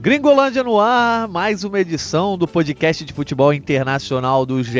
Gringolândia no ar, mais uma edição do podcast de futebol internacional do GE.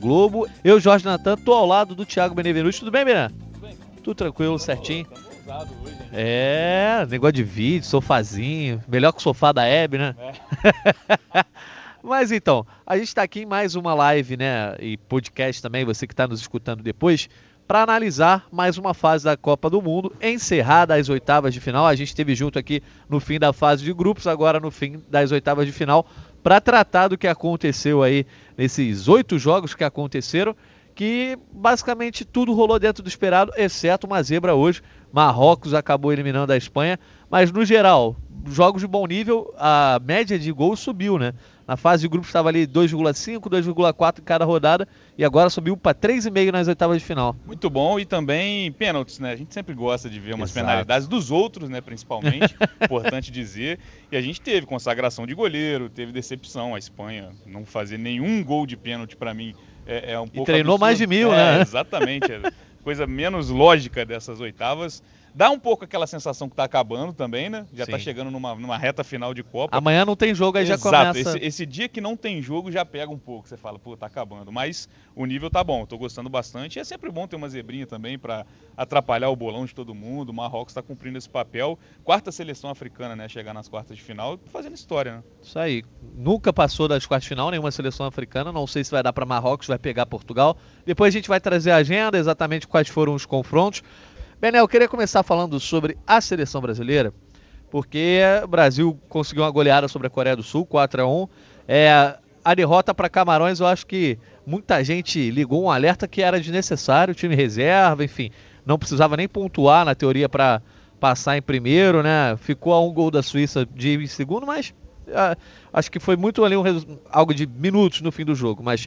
Globo. Eu, Jorge Natan, tô ao lado do Thiago Benevenuti. Tudo bem, Bené? Tudo bem. Tudo tranquilo, certinho? Hoje, é, negócio de vídeo, sofazinho. Melhor que o sofá da Hebe, né? É. Mas então, a gente está aqui em mais uma live, né? E podcast também, você que está nos escutando depois para analisar mais uma fase da Copa do Mundo, encerrada as oitavas de final. A gente esteve junto aqui no fim da fase de grupos, agora no fim das oitavas de final, para tratar do que aconteceu aí nesses oito jogos que aconteceram, que basicamente tudo rolou dentro do esperado, exceto uma zebra hoje. Marrocos acabou eliminando a Espanha, mas no geral, jogos de bom nível, a média de gols subiu, né? Na fase de grupos estava ali 2,5, 2,4 em cada rodada e agora subiu para 3,5 nas oitavas de final. Muito bom e também pênaltis, né? A gente sempre gosta de ver umas Exato. penalidades dos outros, né? Principalmente, importante dizer. E a gente teve consagração de goleiro, teve decepção. A Espanha não fazer nenhum gol de pênalti para mim é, é, um pouco. E treinou absurdo. mais de mil, é, né? Exatamente. É coisa menos lógica dessas oitavas. Dá um pouco aquela sensação que está acabando também, né? Já está chegando numa, numa, reta final de Copa. Amanhã não tem jogo, aí Exato. já começa. Esse, esse, dia que não tem jogo já pega um pouco. Você fala, pô, tá acabando. Mas o nível tá bom, estou gostando bastante. E é sempre bom ter uma zebrinha também para atrapalhar o bolão de todo mundo. O Marrocos está cumprindo esse papel. Quarta seleção africana, né? Chegar nas quartas de final fazendo história, né? Isso aí. Nunca passou das quartas de final nenhuma seleção africana. Não sei se vai dar para Marrocos, vai pegar Portugal. Depois a gente vai trazer a agenda, exatamente quais foram os confrontos. Benel, eu queria começar falando sobre a seleção brasileira, porque o Brasil conseguiu uma goleada sobre a Coreia do Sul, 4 a 1 é, A derrota para Camarões, eu acho que muita gente ligou um alerta que era desnecessário, time reserva, enfim, não precisava nem pontuar na teoria para passar em primeiro, né? Ficou a um gol da Suíça de em segundo, mas uh, acho que foi muito ali um, algo de minutos no fim do jogo, mas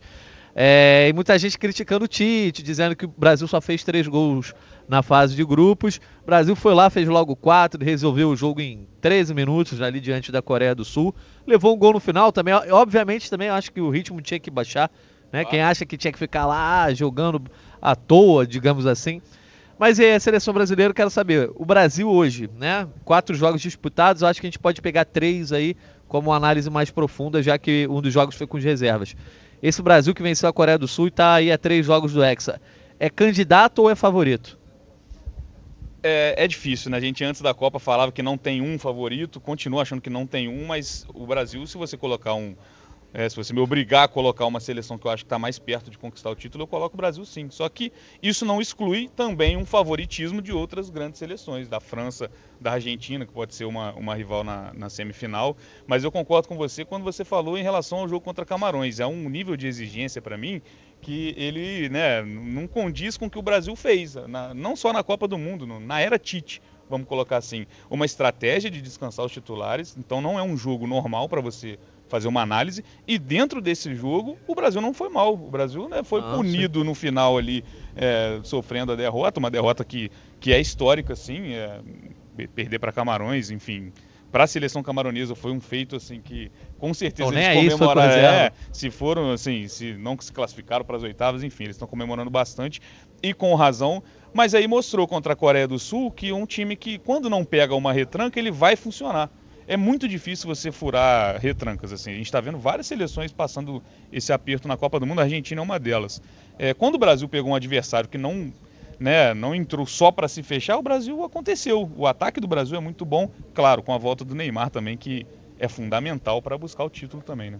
é, e muita gente criticando o Tite, dizendo que o Brasil só fez três gols na fase de grupos. O Brasil foi lá, fez logo quatro, resolveu o jogo em 13 minutos ali diante da Coreia do Sul. Levou um gol no final também. Obviamente, também acho que o ritmo tinha que baixar. Né? Quem acha que tinha que ficar lá jogando à toa, digamos assim. Mas e a seleção brasileira, quero saber, o Brasil hoje, né? Quatro jogos disputados, acho que a gente pode pegar três aí como uma análise mais profunda, já que um dos jogos foi com as reservas. Esse Brasil que venceu a Coreia do Sul e está aí a três jogos do Hexa, é candidato ou é favorito? É, é, difícil, né? A gente antes da Copa falava que não tem um favorito, continua achando que não tem um, mas o Brasil, se você colocar um, é, se você me obrigar a colocar uma seleção que eu acho que está mais perto de conquistar o título, eu coloco o Brasil sim. Só que isso não exclui também um favoritismo de outras grandes seleções, da França, da Argentina, que pode ser uma, uma rival na, na semifinal. Mas eu concordo com você quando você falou em relação ao jogo contra Camarões. É um nível de exigência para mim que ele né, não condiz com o que o Brasil fez, na, não só na Copa do Mundo, na era Tite vamos colocar assim, uma estratégia de descansar os titulares. Então não é um jogo normal para você fazer uma análise. E dentro desse jogo, o Brasil não foi mal. O Brasil né, foi ah, punido sim. no final ali, é, sofrendo a derrota, uma derrota que, que é histórica, sim. É, perder para Camarões, enfim. Para a seleção camaronesa foi um feito assim que com certeza então, eles comemoraram. É, se foram assim, se não se classificaram para as oitavas, enfim, eles estão comemorando bastante e com razão. Mas aí mostrou contra a Coreia do Sul que um time que quando não pega uma retranca ele vai funcionar é muito difícil você furar retrancas. Assim. A gente está vendo várias seleções passando esse aperto na Copa do Mundo, a Argentina é uma delas. É, quando o Brasil pegou um adversário que não, né, não entrou só para se fechar, o Brasil aconteceu. O ataque do Brasil é muito bom, claro, com a volta do Neymar também, que é fundamental para buscar o título também. Né?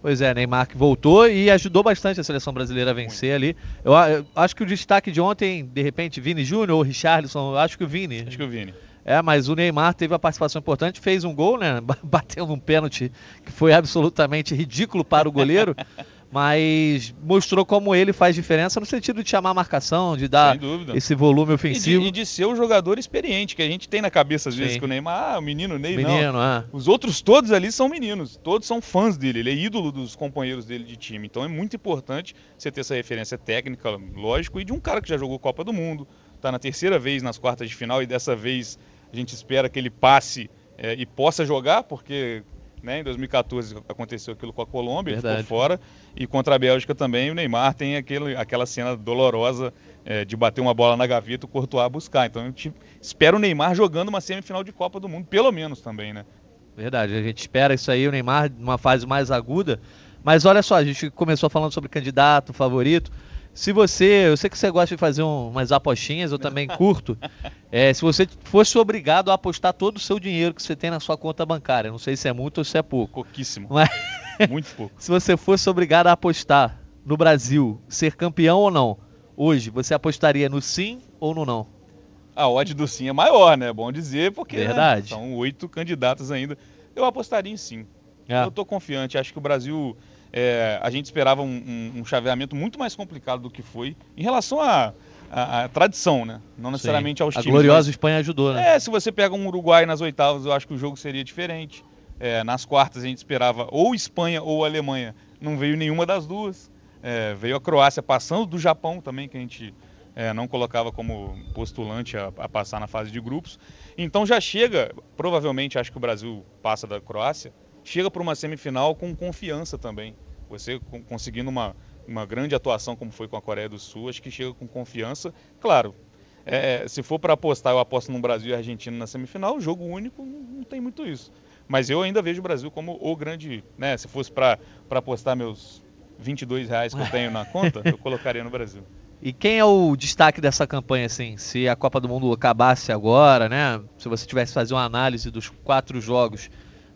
Pois é, Neymar que voltou e ajudou bastante a seleção brasileira a vencer ali. Eu, eu, acho que o destaque de ontem, de repente, Vini Júnior ou Richarlison, acho que o Vini. Acho que o Vini. É, mas o Neymar teve a participação importante, fez um gol, né? Bateu num pênalti que foi absolutamente ridículo para o goleiro. mas mostrou como ele faz diferença no sentido de chamar a marcação, de dar esse volume ofensivo. E de, e de, ser o jogador experiente que a gente tem na cabeça às vezes Sim. que o Neymar, ah, o menino Ney, menino, não. É. Os outros todos ali são meninos, todos são fãs dele, ele é ídolo dos companheiros dele de time. Então é muito importante você ter essa referência técnica, lógico, e de um cara que já jogou Copa do Mundo, está na terceira vez nas quartas de final e dessa vez a gente espera que ele passe é, e possa jogar, porque Né? Em 2014 aconteceu aquilo com a Colômbia, Verdade. ficou fora. E contra a Bélgica também o Neymar tem aquele, aquela cena dolorosa é, de bater uma bola na gaveta e o Courtois buscar. Então a gente espera o Neymar jogando uma semifinal de Copa do Mundo, pelo menos também, né? Verdade, a gente espera isso aí, o Neymar numa fase mais aguda. Mas olha só, a gente começou falando sobre candidato, favorito. Se você, eu sei que você gosta de fazer um- umas apostinhas, eu também curto. É, se você fosse obrigado a apostar todo o seu dinheiro que você tem na sua conta bancária, não sei se é muito ou se é pouco. Pouquíssimo. Mas- Muito pouco. Se você fosse obrigado a apostar no Brasil, ser campeão ou não, hoje, você apostaria no sim ou no não? A odd do sim é maior, né? É bom dizer, porque né, Verdade. são oito candidatos ainda. Eu apostaria em sim. É. Eu estou confiante. Acho que o Brasil. É, a gente esperava um, um- um chaveamento muito mais complicado do que foi em relação à tradição, né? Não necessariamente aos a times. gloriosa mas- Espanha ajudou, né? É, se você pega um Uruguai nas oitavas, eu acho que o jogo seria diferente. É, nas quartas a gente esperava ou Espanha ou Alemanha. Não veio nenhuma das duas. É, veio a Croácia passando do Japão também, que a gente é, não colocava como postulante a, a passar na fase de grupos. Então já chega, provavelmente acho que o Brasil passa da Croácia, chega para uma semifinal com confiança também. Você con- conseguindo uma, uma grande atuação como foi com a Coreia do Sul, acho que chega com confiança. Claro, é, se for para apostar, eu aposto no Brasil e Argentina na semifinal, jogo único, não, não tem muito isso. Mas eu ainda vejo o Brasil como o grande, né? Se fosse para apostar meus 22 reais que eu tenho na conta, eu colocaria no Brasil. E quem é o destaque dessa campanha, assim? Se a Copa do Mundo acabasse agora, né? Se você tivesse que fazer uma análise dos quatro jogos,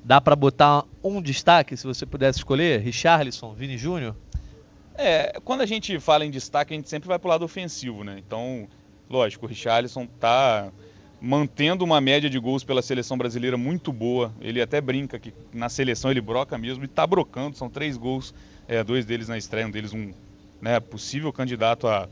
dá pra botar um destaque, se você pudesse escolher? Richarlison, Vini Júnior? É, quando a gente fala em destaque, a gente sempre vai pro lado ofensivo, né? Então, lógico, o Richarlison tá mantendo uma média de gols pela seleção brasileira muito boa. Ele até brinca que na seleção ele broca mesmo e tá brocando. São três gols, é, dois deles na estreia, um deles um né, possível candidato a.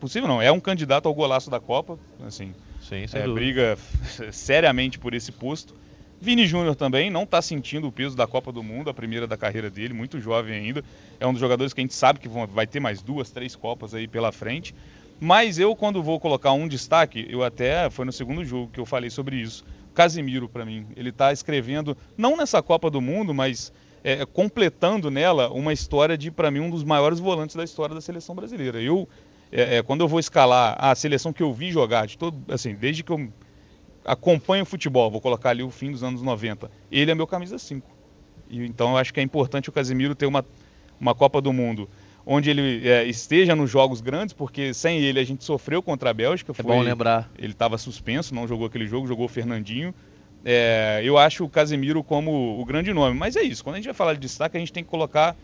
Possível não, é um candidato ao golaço da Copa. Assim, Sim, é, briga seriamente por esse posto. Vini Júnior também não está sentindo o peso da Copa do Mundo, a primeira da carreira dele, muito jovem ainda. É um dos jogadores que a gente sabe que vai ter mais duas, três Copas aí pela frente. Mas eu, quando vou colocar um destaque, eu até foi no segundo jogo que eu falei sobre isso. Casimiro, para mim, ele está escrevendo, não nessa Copa do Mundo, mas é, completando nela uma história de, para mim, um dos maiores volantes da história da seleção brasileira. Eu, é, é, quando eu vou escalar a seleção que eu vi jogar, de todo, assim, desde que eu acompanho o futebol, vou colocar ali o fim dos anos 90, ele é meu camisa 5. E, então eu acho que é importante o Casemiro ter uma, uma Copa do Mundo onde ele é, esteja nos jogos grandes, porque sem ele a gente sofreu contra a Bélgica. É Foi, bom lembrar. Ele estava suspenso, não jogou aquele jogo, jogou o Fernandinho. É, eu acho o Casemiro como o grande nome. Mas é isso, quando a gente vai falar de destaque, a gente tem que colocar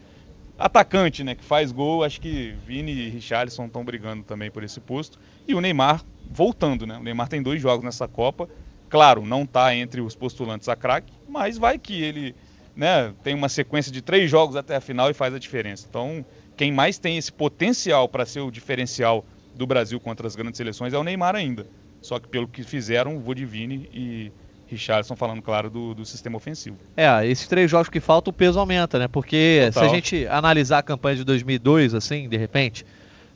atacante, né? Que faz gol. Acho que Vini e Richarlison estão brigando também por esse posto. E o Neymar voltando, né? O Neymar tem dois jogos nessa Copa. Claro, não está entre os postulantes a craque, mas vai que ele né, tem uma sequência de três jogos até a final e faz a diferença. Então, quem mais tem esse potencial para ser o diferencial do Brasil contra as grandes seleções é o Neymar ainda. Só que pelo que fizeram, vou de Vini e Richarlison falando, claro, do, do sistema ofensivo. É, esses três jogos que faltam, o peso aumenta, né? Porque Total. se a gente analisar a campanha de 2002, assim, de repente,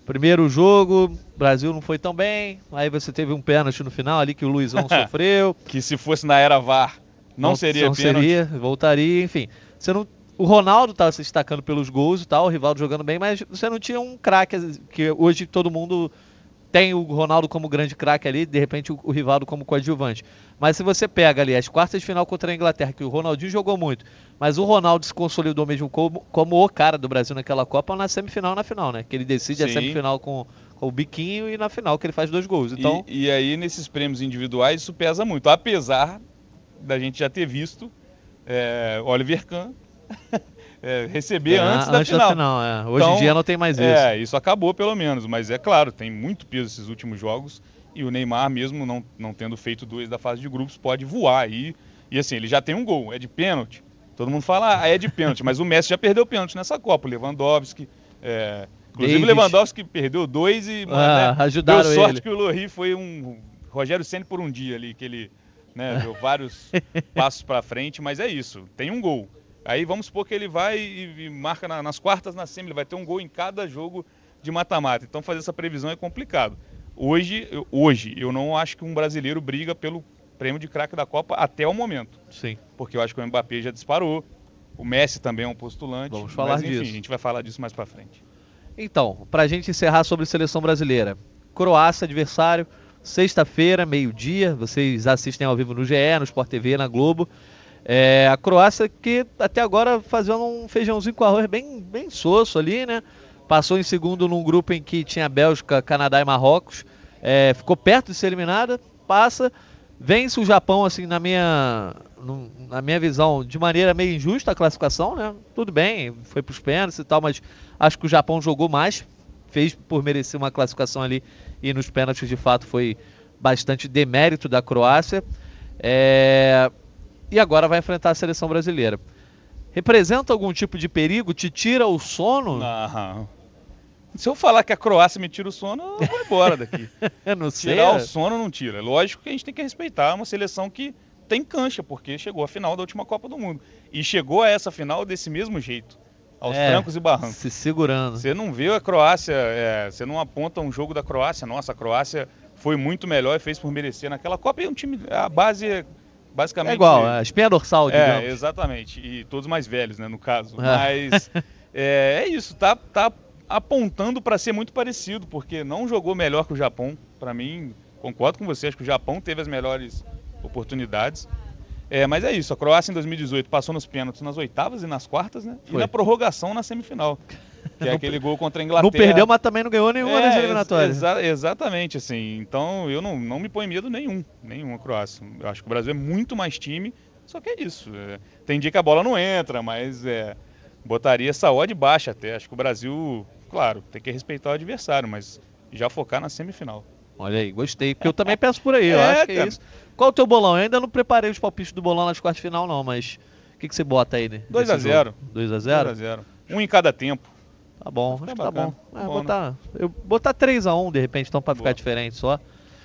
primeiro jogo, Brasil não foi tão bem, aí você teve um pênalti no final ali que o Luizão sofreu. Que se fosse na era VAR, não, seria não pênalti. seria, voltaria, enfim. Você não, o Ronaldo estava se destacando pelos gols e tal, o Rivaldo jogando bem, mas você não tinha um craque que hoje todo mundo tem o Ronaldo como grande craque ali, de repente o, o Rivaldo como coadjuvante. Mas se você pega ali as quartas de final contra a Inglaterra, que o Ronaldinho jogou muito, mas o Ronaldo se consolidou mesmo como, como o cara do Brasil naquela Copa na semifinal na final, né? Que ele decide a Sim. semifinal com, com o biquinho e na final que ele faz dois gols. Então, E, e aí, nesses prêmios individuais, isso pesa muito. Apesar da gente já ter visto é, Oliver Kahn é, receber é, antes da final. é. Hoje Então, em dia não tem mais isso. É, isso acabou pelo menos, mas é claro, tem muito peso esses últimos jogos e o Neymar, mesmo não, não tendo feito dois da fase de grupos, pode voar aí. E assim, ele já tem um gol, é de pênalti. Todo mundo fala, ah, é de pênalti, mas o Messi já perdeu pênalti nessa Copa. O Lewandowski. é, inclusive David. o Lewandowski perdeu dois e Ah, né, ajudaram deu sorte ele. que o Lohri foi um Rogério Ceni por um dia ali, que ele né, deu vários passos para frente, mas é isso, tem um gol. Aí vamos supor que ele vai e, e marca na- nas quartas, na semi, ele vai ter um gol em cada jogo de mata-mata. Então fazer essa previsão é complicado. Hoje, eu, hoje eu não acho que um brasileiro briga pelo prêmio de craque da Copa até o momento. Sim. Porque eu acho que o Mbappé já disparou. O Messi também é um postulante. Vamos falar mas, enfim, disso. a gente vai falar disso mais pra frente. Então, para a gente encerrar sobre seleção brasileira. Croácia, adversário, sexta-feira, meio-dia. Vocês assistem ao vivo no GE, no Sport TV, na Globo. É, a Croácia que até agora fazendo um feijãozinho com arroz bem, bem soço ali, né? Passou em segundo num grupo em que tinha Bélgica, Canadá e Marrocos. É, ficou perto de ser eliminada, passa, vence o Japão, assim, na minha, na minha visão, de maneira meio injusta a classificação, né? Tudo bem, foi pros pênaltis e tal, mas acho que o Japão jogou mais, fez por merecer uma classificação ali e nos pênaltis de fato foi bastante demérito da Croácia. É, E agora vai enfrentar a seleção brasileira. Representa algum tipo de perigo? Te tira o sono? Não. Se eu falar que a Croácia me tira o sono, eu vou embora daqui. Não sei. Tirar o é. sono não tira. Lógico que a gente tem que respeitar uma seleção que tem cancha, porque chegou à final da última Copa do Mundo. E chegou a essa final desse mesmo jeito, aos É, trancos e barrancos. Se segurando. Você não vê a Croácia, é, você não aponta um jogo da Croácia, nossa, a Croácia foi muito melhor e fez por merecer naquela Copa. E um time, a base é basicamente. É igual, a espinha dorsal, É, digamos. exatamente. E todos mais velhos, né, no caso. É. Mas é, é isso, tá, tá apontando para ser muito parecido, porque não jogou melhor que o Japão. Para mim, concordo com você, acho que o Japão teve as melhores oportunidades. É, mas é isso, a Croácia em 2018 passou nos pênaltis nas oitavas e nas quartas, né? E Foi. na prorrogação na semifinal. Que é aquele gol contra a Inglaterra. Não perdeu, mas também não ganhou nenhuma É, ex- eliminatórias. exa- exatamente, assim. Então eu não, não me põe medo nenhum, nenhum a Croácia. Eu acho que o Brasil é muito mais time, só que é isso. é, tem dia que a bola não entra, mas é, botaria essa odd baixa até. Acho que o Brasil, claro, tem que respeitar o adversário, mas já focar na semifinal. Olha aí, gostei. Porque eu também penso por aí, eu É, acho que é isso. Qual o teu bolão? Eu ainda não preparei os palpites do bolão nas quartas de final, não, mas o que, que você bota aí, né? 2 a nesse 0. jogo? 2 a 0 a 0 0 Um em cada tempo. Tá bom, acho que tá bom. bacana. É, Bom, né? botar, eu botar 3x1 de repente, então, pra ficar Boa. diferente só.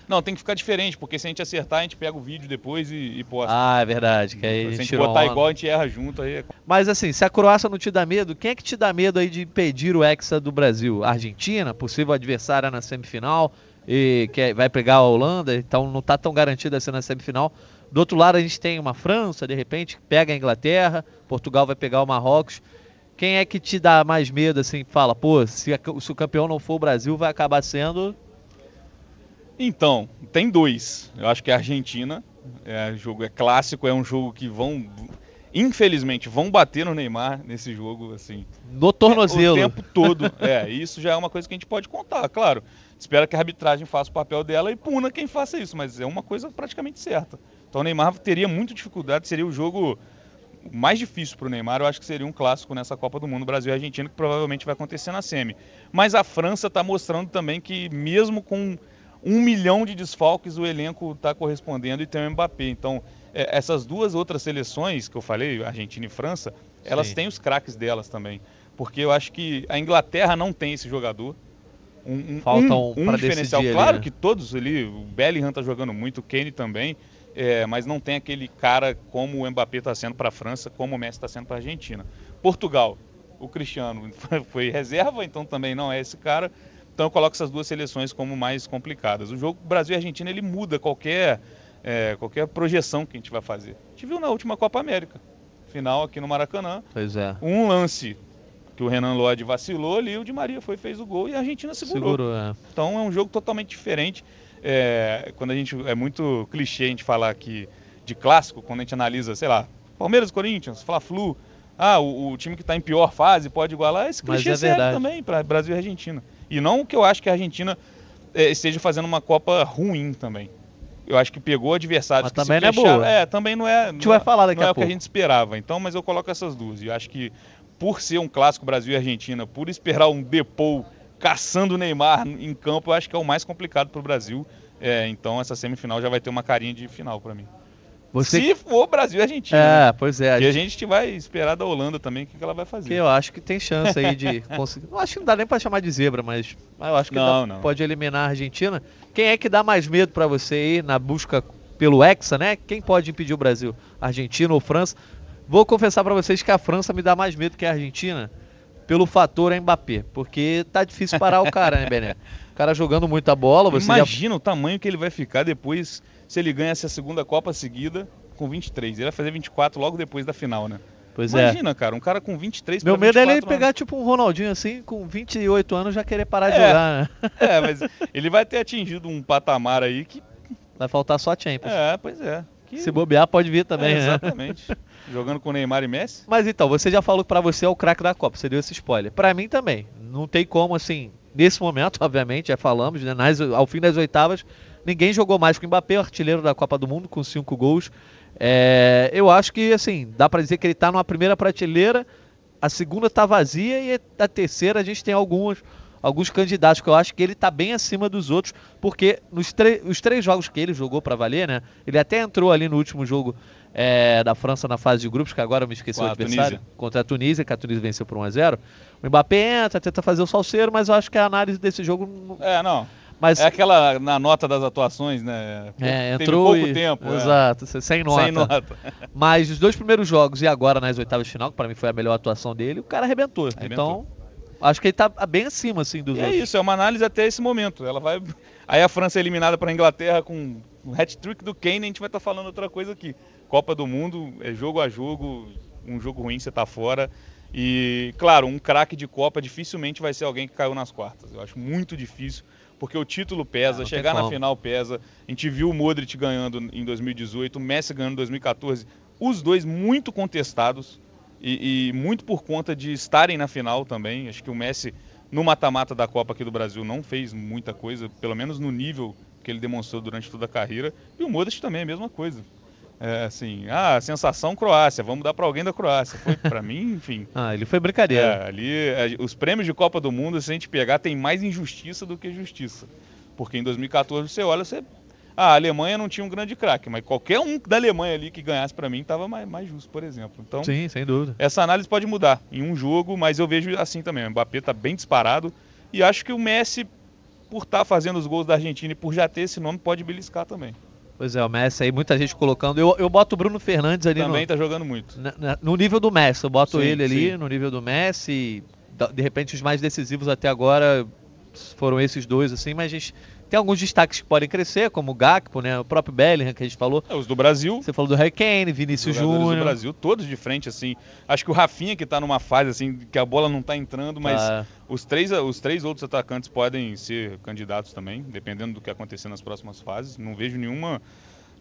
Não, tem que ficar diferente, porque se a gente acertar, a gente pega o vídeo depois e, e posta. Ah, é verdade, que aí a se a gente botar onda. igual, a gente erra junto aí. é Mas assim, se a Croácia não te dá medo, quem é que te dá medo aí de impedir o Hexa do Brasil? Argentina, possível adversária na semifinal, e que é- vai pegar a Holanda, então não tá tão garantida assim na semifinal. Do outro lado a gente tem uma França, de repente, que pega a Inglaterra, Portugal vai pegar o Marrocos. Quem é que te dá mais medo, assim, fala, pô, se, a- se o campeão não for o Brasil, vai acabar sendo... Então, tem dois. Eu acho que a Argentina é jogo é clássico, é um jogo que vão infelizmente vão bater no Neymar nesse jogo assim. No tornozelo. O tempo todo. É, isso já é uma coisa que a gente pode contar, claro. Espera que a arbitragem faça o papel dela e puna quem faça isso, mas é uma coisa praticamente certa. Então o Neymar teria muita dificuldade, seria o jogo mais difícil para o Neymar, eu acho que seria um clássico nessa Copa do Mundo, Brasil e Argentina, que provavelmente vai acontecer na semi. Mas a França está mostrando também que mesmo com um milhão de desfalques, o elenco está correspondendo e tem o Mbappé. Então, é, essas duas outras seleções que eu falei, Argentina e França, elas Sim. têm os craques delas também. Porque eu acho que a Inglaterra não tem esse jogador. Um, um, Falta um, um pra diferencial. ali, claro né? que todos ali, o Bellingham tá jogando muito, o Kane também, é, mas não tem aquele cara como o Mbappé está sendo para a França, como o Messi está sendo para a Argentina. Portugal, o Cristiano foi reserva, então também não é esse cara. Então eu coloco essas duas seleções como mais complicadas. O jogo Brasil e Argentina ele muda qualquer, é, qualquer projeção que a gente vai fazer. A gente viu na última Copa América, final aqui no Maracanã, Pois é. um lance que o Renan Lodge vacilou ali, o Di Maria foi fez o gol e a Argentina segurou. Segurou, é. Então é um jogo totalmente diferente. É, quando a gente é muito clichê a gente falar que de clássico, quando a gente analisa, sei lá, Palmeiras e Corinthians, Fla-Flu, ah, o, o time que está em pior fase pode igualar, esse Mas clichê é serve verdade. também para Brasil e Argentina. E não que eu acho que a Argentina é, esteja fazendo uma Copa ruim também. Eu acho que pegou adversários Mas que também não é boa. É, também não é. A gente vai falar daqui não a é o que a pouco. gente esperava. Então, mas eu coloco essas duas. E eu acho que por ser um clássico Brasil e Argentina, por esperar um Depou caçando o Neymar em campo, eu acho que é o mais complicado para o Brasil. É, então essa semifinal já vai ter uma carinha de final para mim. Você... Se for Brasil e Argentina. né? É, pois é. E a gente vai esperar da Holanda também o que, que ela vai fazer. Que eu acho que tem chance aí de conseguir. Eu acho que não dá nem pra chamar de zebra, mas, eu acho que Não, dá- não. pode eliminar a Argentina. Quem é que dá mais medo pra você aí na busca pelo Hexa, né? Quem pode impedir o Brasil? Argentina ou França? Vou confessar pra vocês que a França me dá mais medo que a Argentina pelo fator Mbappé, porque tá difícil parar o cara, né, Bené? O cara jogando muita bola, você Imagina já... o tamanho que ele vai ficar depois se ele ganha essa segunda Copa seguida com 23. Ele vai fazer 24 logo depois da final, né? Pois Imagina, é. Imagina, cara, um cara com 23 Meu medo é ele pegar tipo um Ronaldinho assim, com 28 anos já querer parar é, de jogar, né? É, mas ele vai ter atingido um patamar aí que. Vai faltar só a Champions. É, pois é. Que... Se bobear, pode vir também, é, né? Jogando com Neymar e Messi. Mas então, você já falou que pra você é o craque da Copa, você deu esse spoiler. Pra mim também. Não tem como, assim, nesse momento, obviamente, já falamos, né? Nas, ao fim das oitavas, ninguém jogou mais que o Mbappé, artilheiro da Copa do Mundo, com cinco gols. É, eu acho que, assim, dá para dizer que ele está numa primeira prateleira, a segunda está vazia e a terceira a gente tem alguns, alguns candidatos que eu acho que ele está bem acima dos outros, porque nos os três jogos que ele jogou para valer, né? Ele até entrou ali no último jogo é, da França na fase de grupos, que agora eu me esqueci o adversário, Tunísia. contra a Tunísia, que a Tunísia venceu por 1 a 0 O Mbappé entra, tenta fazer o salseiro, mas eu acho que a análise desse jogo. É, não. Mas, é aquela na nota das atuações, né? É, entrou pouco e, tempo. É. Exato, é. sem nota. Sem nota. Mas os dois primeiros jogos e agora nas oitavas de final, que para mim foi a melhor atuação dele, o cara arrebentou. arrebentou. Então, acho que ele tá bem acima assim dos e é outros. É isso, é uma análise até esse momento. Ela vai Aí a França é eliminada para a Inglaterra com um hat-trick do Kane, a gente vai estar tá falando outra coisa aqui. Copa do Mundo é jogo a jogo, um jogo ruim você tá fora. E, claro, um craque de Copa dificilmente vai ser alguém que caiu nas quartas. Eu acho muito difícil porque o título pesa, ah, chegar na final pesa. A gente viu o Modric ganhando em 2018, o Messi ganhando em 2014, os dois muito contestados e, e, muito por conta de estarem na final também. Acho que o Messi no mata-mata da Copa aqui do Brasil não fez muita coisa, pelo menos no nível que ele demonstrou durante toda a carreira. E o Modric também é a mesma coisa. É, assim, ah, sensação Croácia, vamos dar para alguém da Croácia. Foi para mim, enfim. Ah, ele foi brincadeira. É, ali, é, os prêmios de Copa do Mundo, se a gente pegar, tem mais injustiça do que justiça. Porque em 2014 você olha, você. Ah, a Alemanha não tinha um grande craque, mas qualquer um da Alemanha ali que ganhasse para mim estava mais, mais justo, por exemplo. Então, Sim, sem dúvida. Essa análise pode mudar em um jogo, mas eu vejo assim também. O Mbappé está bem disparado e acho que o Messi, por estar tá fazendo os gols da Argentina e por já ter esse nome, pode beliscar também. Pois é, o Messi aí, muita gente colocando. Eu, eu boto o Bruno Fernandes ali Também no, tá jogando muito. Na, no nível do Messi, eu boto sim, ele ali sim. no nível do Messi. De repente, os mais decisivos até agora foram esses dois, assim, mas a gente tem alguns destaques que podem crescer, como o Gakpo, né? O próprio Bellingham, que a gente falou. É, os do Brasil. Você falou do Harry Kane, Vinícius Júnior. do Brasil, todos de frente, assim. Acho que o Rafinha, que tá numa fase, assim, que a bola não tá entrando, mas ah. os, três, os três outros atacantes podem ser candidatos também, dependendo do que acontecer nas próximas fases. Não vejo nenhuma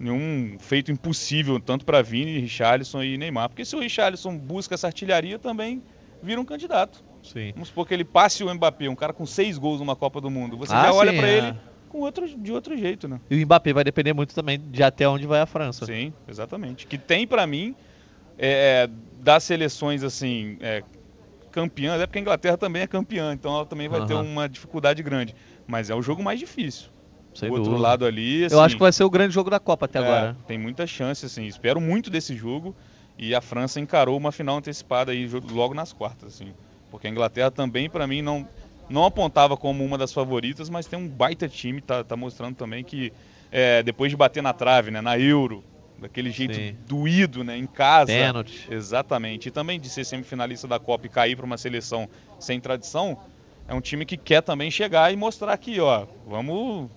nenhum feito impossível, tanto para Vini, Richarlison e Neymar. Porque se o Richarlison busca essa artilharia, também vira um candidato. Sim. Vamos supor que ele passe o Mbappé, um cara com seis gols numa Copa do Mundo. Você ah, já olha para é. ele com outro, de outro jeito, né? E o Mbappé vai depender muito também de até onde vai a França. Sim, exatamente. Que tem para mim é, das seleções assim é, campeãs, é porque a Inglaterra também é campeã, então ela também vai uhum. ter uma dificuldade grande. Mas é o jogo mais difícil. Sem o outro dúvida. lado ali. Assim, eu acho que vai ser o grande jogo da Copa até é, agora. Tem muita chance, assim. Espero muito desse jogo. E a França encarou uma final antecipada aí logo nas quartas, assim. Porque a Inglaterra também, para mim, não, não apontava como uma das favoritas, mas tem um baita time, tá, tá mostrando também que é, depois de bater na trave, né, na Euro, daquele jeito Sim. doído, né, em casa. Pênalti. Exatamente. E também de ser semifinalista da Copa e cair para uma seleção sem tradição, é um time que quer também chegar e mostrar aqui, ó, vamos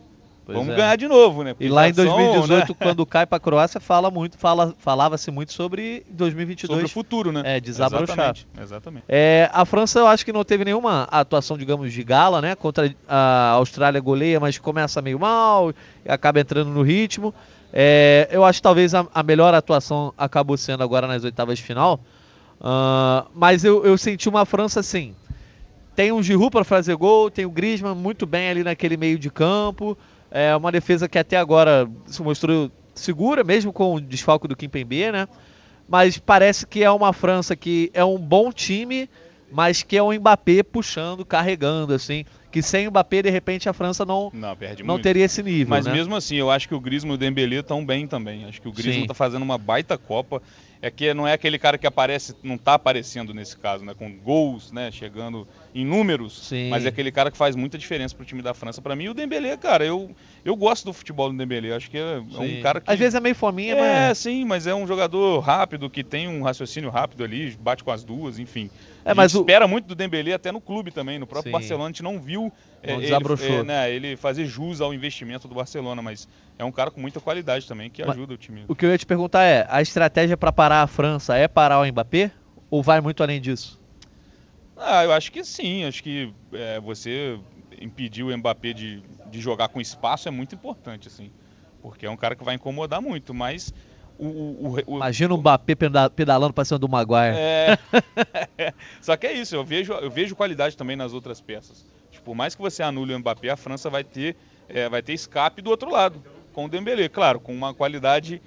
Pois Vamos é. ganhar de novo, né? Porque e lá em 2018, né? quando cai para a Croácia, fala muito, fala, falava-se muito sobre 2022. Sobre o futuro, né? É, desabrochar. Exatamente. Exatamente. É, a França, eu acho que não teve nenhuma atuação, digamos, de gala, né? Contra a Austrália goleia, mas começa meio mal, acaba entrando no ritmo. É, eu acho que talvez a, a, melhor atuação acabou sendo agora nas oitavas de final. Uh, mas eu, eu senti uma França assim. Tem um Giroud para fazer gol, tem o Griezmann muito bem ali naquele meio de campo. É uma defesa que até agora se mostrou segura, mesmo com o desfalco do Kimpembe, né? Mas parece que é uma França que é um bom time, mas que é o Mbappé puxando, carregando, assim. Que sem o Mbappé, de repente, a França não, não, não teria esse nível. Mas né? mesmo assim, eu acho que o Griezmann e o Dembélé estão bem também. Acho que o Griezmann está fazendo uma baita Copa. É que não é aquele cara que aparece, não está aparecendo nesse caso, né? Com gols, né? Chegando em números, Sim. mas é aquele cara que faz muita diferença pro time da França. Para mim, o Dembélé, cara, eu, eu gosto do futebol do Dembélé. Acho que é, é um cara que Às vezes é meio fominha, é, mas. sim, mas é um jogador rápido que tem um raciocínio rápido ali, bate com as duas, enfim. É, A gente mas o- espera muito do Dembélé até no clube também, no próprio Sim. Barcelona a gente não viu é, Não ele, é, né, ele fazer jus ao investimento do Barcelona, mas é um cara com muita qualidade também que Mas- ajuda o time. O que eu ia te perguntar é: a estratégia para parar a França é parar o Mbappé? Ou vai muito além disso? Ah, eu acho que sim, acho que é, você impedir o Mbappé de, de jogar com espaço é muito importante, assim, porque é um cara que vai incomodar muito, mas o, o, o- Imagina o Mbappé peda- pedalando pra cima do Maguire. É. Só que é isso, eu vejo, eu vejo qualidade também nas outras peças. Tipo, por mais que você anule o Mbappé, a França vai ter, é, vai ter escape do outro lado, com o Dembélé, claro, com uma qualidade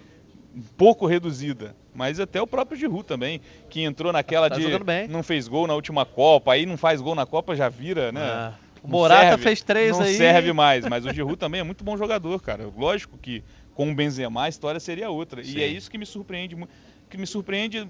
um pouco reduzida. Mas até o próprio Giroud também, que entrou naquela Tá de não fez gol na última Copa, aí não faz gol na Copa, já vira, né? Ah, o Não Morata serve, fez três não aí. serve mais, mas o Giroud também é muito bom jogador, cara. Lógico que com o Benzema a história seria outra. Sim. E é isso que me surpreende, que me surpreende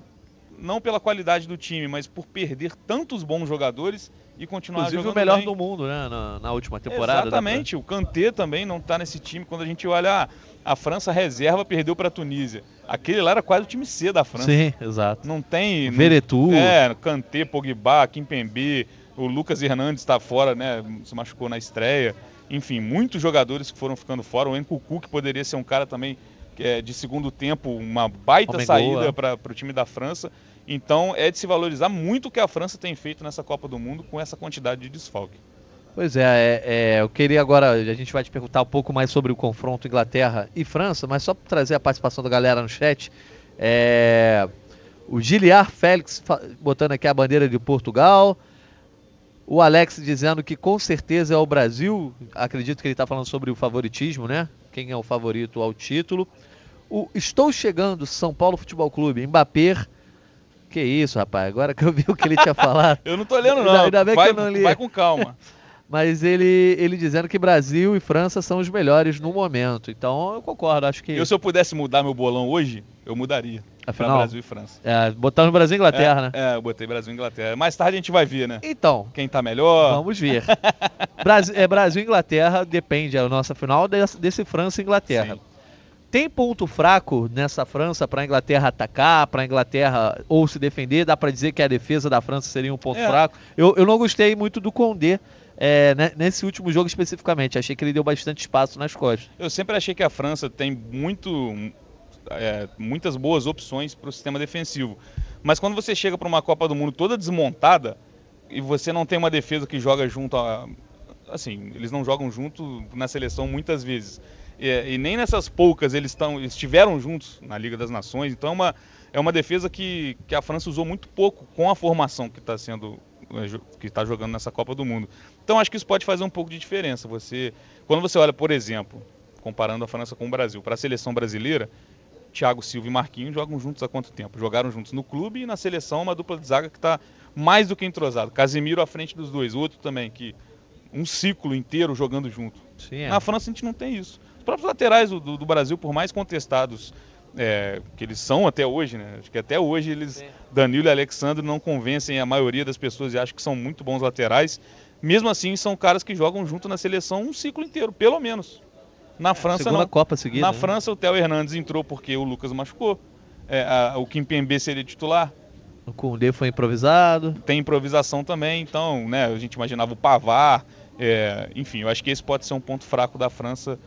não pela qualidade do time, mas por perder tantos bons jogadores e continuar Inclusive o jogando melhor bem. do mundo, né? Na, na última temporada. pra- Exatamente, o Kanté também não tá nesse time. Quando a gente olha, ah, a França reserva perdeu para a Tunísia. Aquele lá era quase o time C da França. Sim, exato. Não tem. Veretu. É, Kanté, Pogba, Kimpembe, o Lucas Hernandes está fora, né? Se machucou na estreia. Enfim, muitos jogadores que foram ficando fora. O Nkunku, que poderia ser um cara também que é, de segundo tempo, uma baita Homem saída para o time da França. Então é de se valorizar muito o que a França tem feito nessa Copa do Mundo com essa quantidade de desfalque. Pois é, é, é, eu queria agora, a gente vai te perguntar um pouco mais sobre o confronto Inglaterra e França, mas só para trazer a participação da galera no chat, é, o Giliar Félix botando aqui a bandeira de Portugal, o Alex dizendo que com certeza é o Brasil, acredito que ele está falando sobre o favoritismo, né? Quem é o favorito ao título. O Estou Chegando, São Paulo Futebol Clube, Mbappé. Que isso, rapaz, agora que eu vi o que ele tinha falado. Eu não tô lendo, não. ainda bem que vai, eu não li. vai com calma. Mas ele, ele dizendo que Brasil e França são os melhores no momento. Então eu concordo, acho que. Eu, se eu pudesse mudar meu bolão hoje, eu mudaria. Pra Afinal, Brasil e França. é, botando Brasil e Inglaterra, é, né? É, eu botei Brasil e Inglaterra. Mais tarde a gente vai ver, né? Então, Quem tá melhor. vamos ver. Brasil, é, Brasil e Inglaterra depende, a nossa final desse, desse França e Inglaterra. Sim. Tem ponto fraco nessa França para a Inglaterra atacar, para a Inglaterra ou se defender? Dá para dizer que a defesa da França seria um ponto É. fraco? Eu, eu não gostei muito do Condé é, né, nesse último jogo especificamente. Achei que ele deu bastante espaço nas costas. Eu sempre achei que a França tem muito, é, muitas boas opções para o sistema defensivo. Mas quando você chega para uma Copa do Mundo toda desmontada e você não tem uma defesa que joga junto a. Assim, eles não jogam junto na seleção muitas vezes. E, e nem nessas poucas eles estão estiveram juntos na Liga das Nações. Então é uma, é uma defesa que, que a França usou muito pouco com a formação que está sendo é, jo- que está jogando nessa Copa do Mundo. Então acho que isso pode fazer um pouco de diferença. Você, quando você olha, por exemplo, comparando a França com o Brasil, para a seleção brasileira, Thiago Silva e Marquinhos jogam juntos há quanto tempo? Jogaram juntos no clube e na seleção uma dupla de zaga que está mais do que entrosado. Casimiro à frente dos dois, outro também que um ciclo inteiro jogando junto. Sim, é. Na França a gente não tem isso. Os próprios laterais do, do- Brasil, por mais contestados é, que eles são até hoje, né? Acho que até hoje eles. Danilo e Alexandre, não convencem a maioria das pessoas e acham que são muito bons laterais. Mesmo assim, são caras que jogam junto na seleção um ciclo inteiro, pelo menos. Na França Segunda não. Copa seguida. Na né? França, o Theo Hernandes entrou porque o Lucas machucou. É, a- o Kimpembe seria titular. O Koundé foi improvisado. Tem improvisação também, então, né, a gente imaginava o Pavar. é, enfim, eu acho que esse pode ser um ponto fraco da França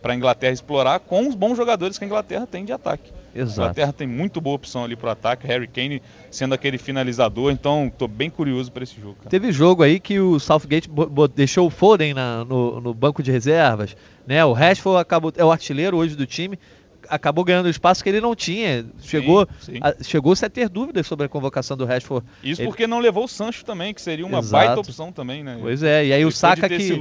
para a Inglaterra explorar com os bons jogadores que a Inglaterra tem de ataque. A Exato. Inglaterra tem muito boa opção ali para o ataque, Harry Kane sendo aquele finalizador, então estou bem curioso para esse jogo. cara. Teve jogo aí que o Southgate deixou o Foden na- no, no banco de reservas, né? O Rashford acabou, é o artilheiro hoje do time, acabou ganhando espaço que ele não tinha. Chegou, chegou-se a ter dúvidas sobre a convocação do Rashford. Isso ele- porque não levou o Sancho também, que seria uma Exato. baita opção também, né? Pois é, e aí Ele o Saka que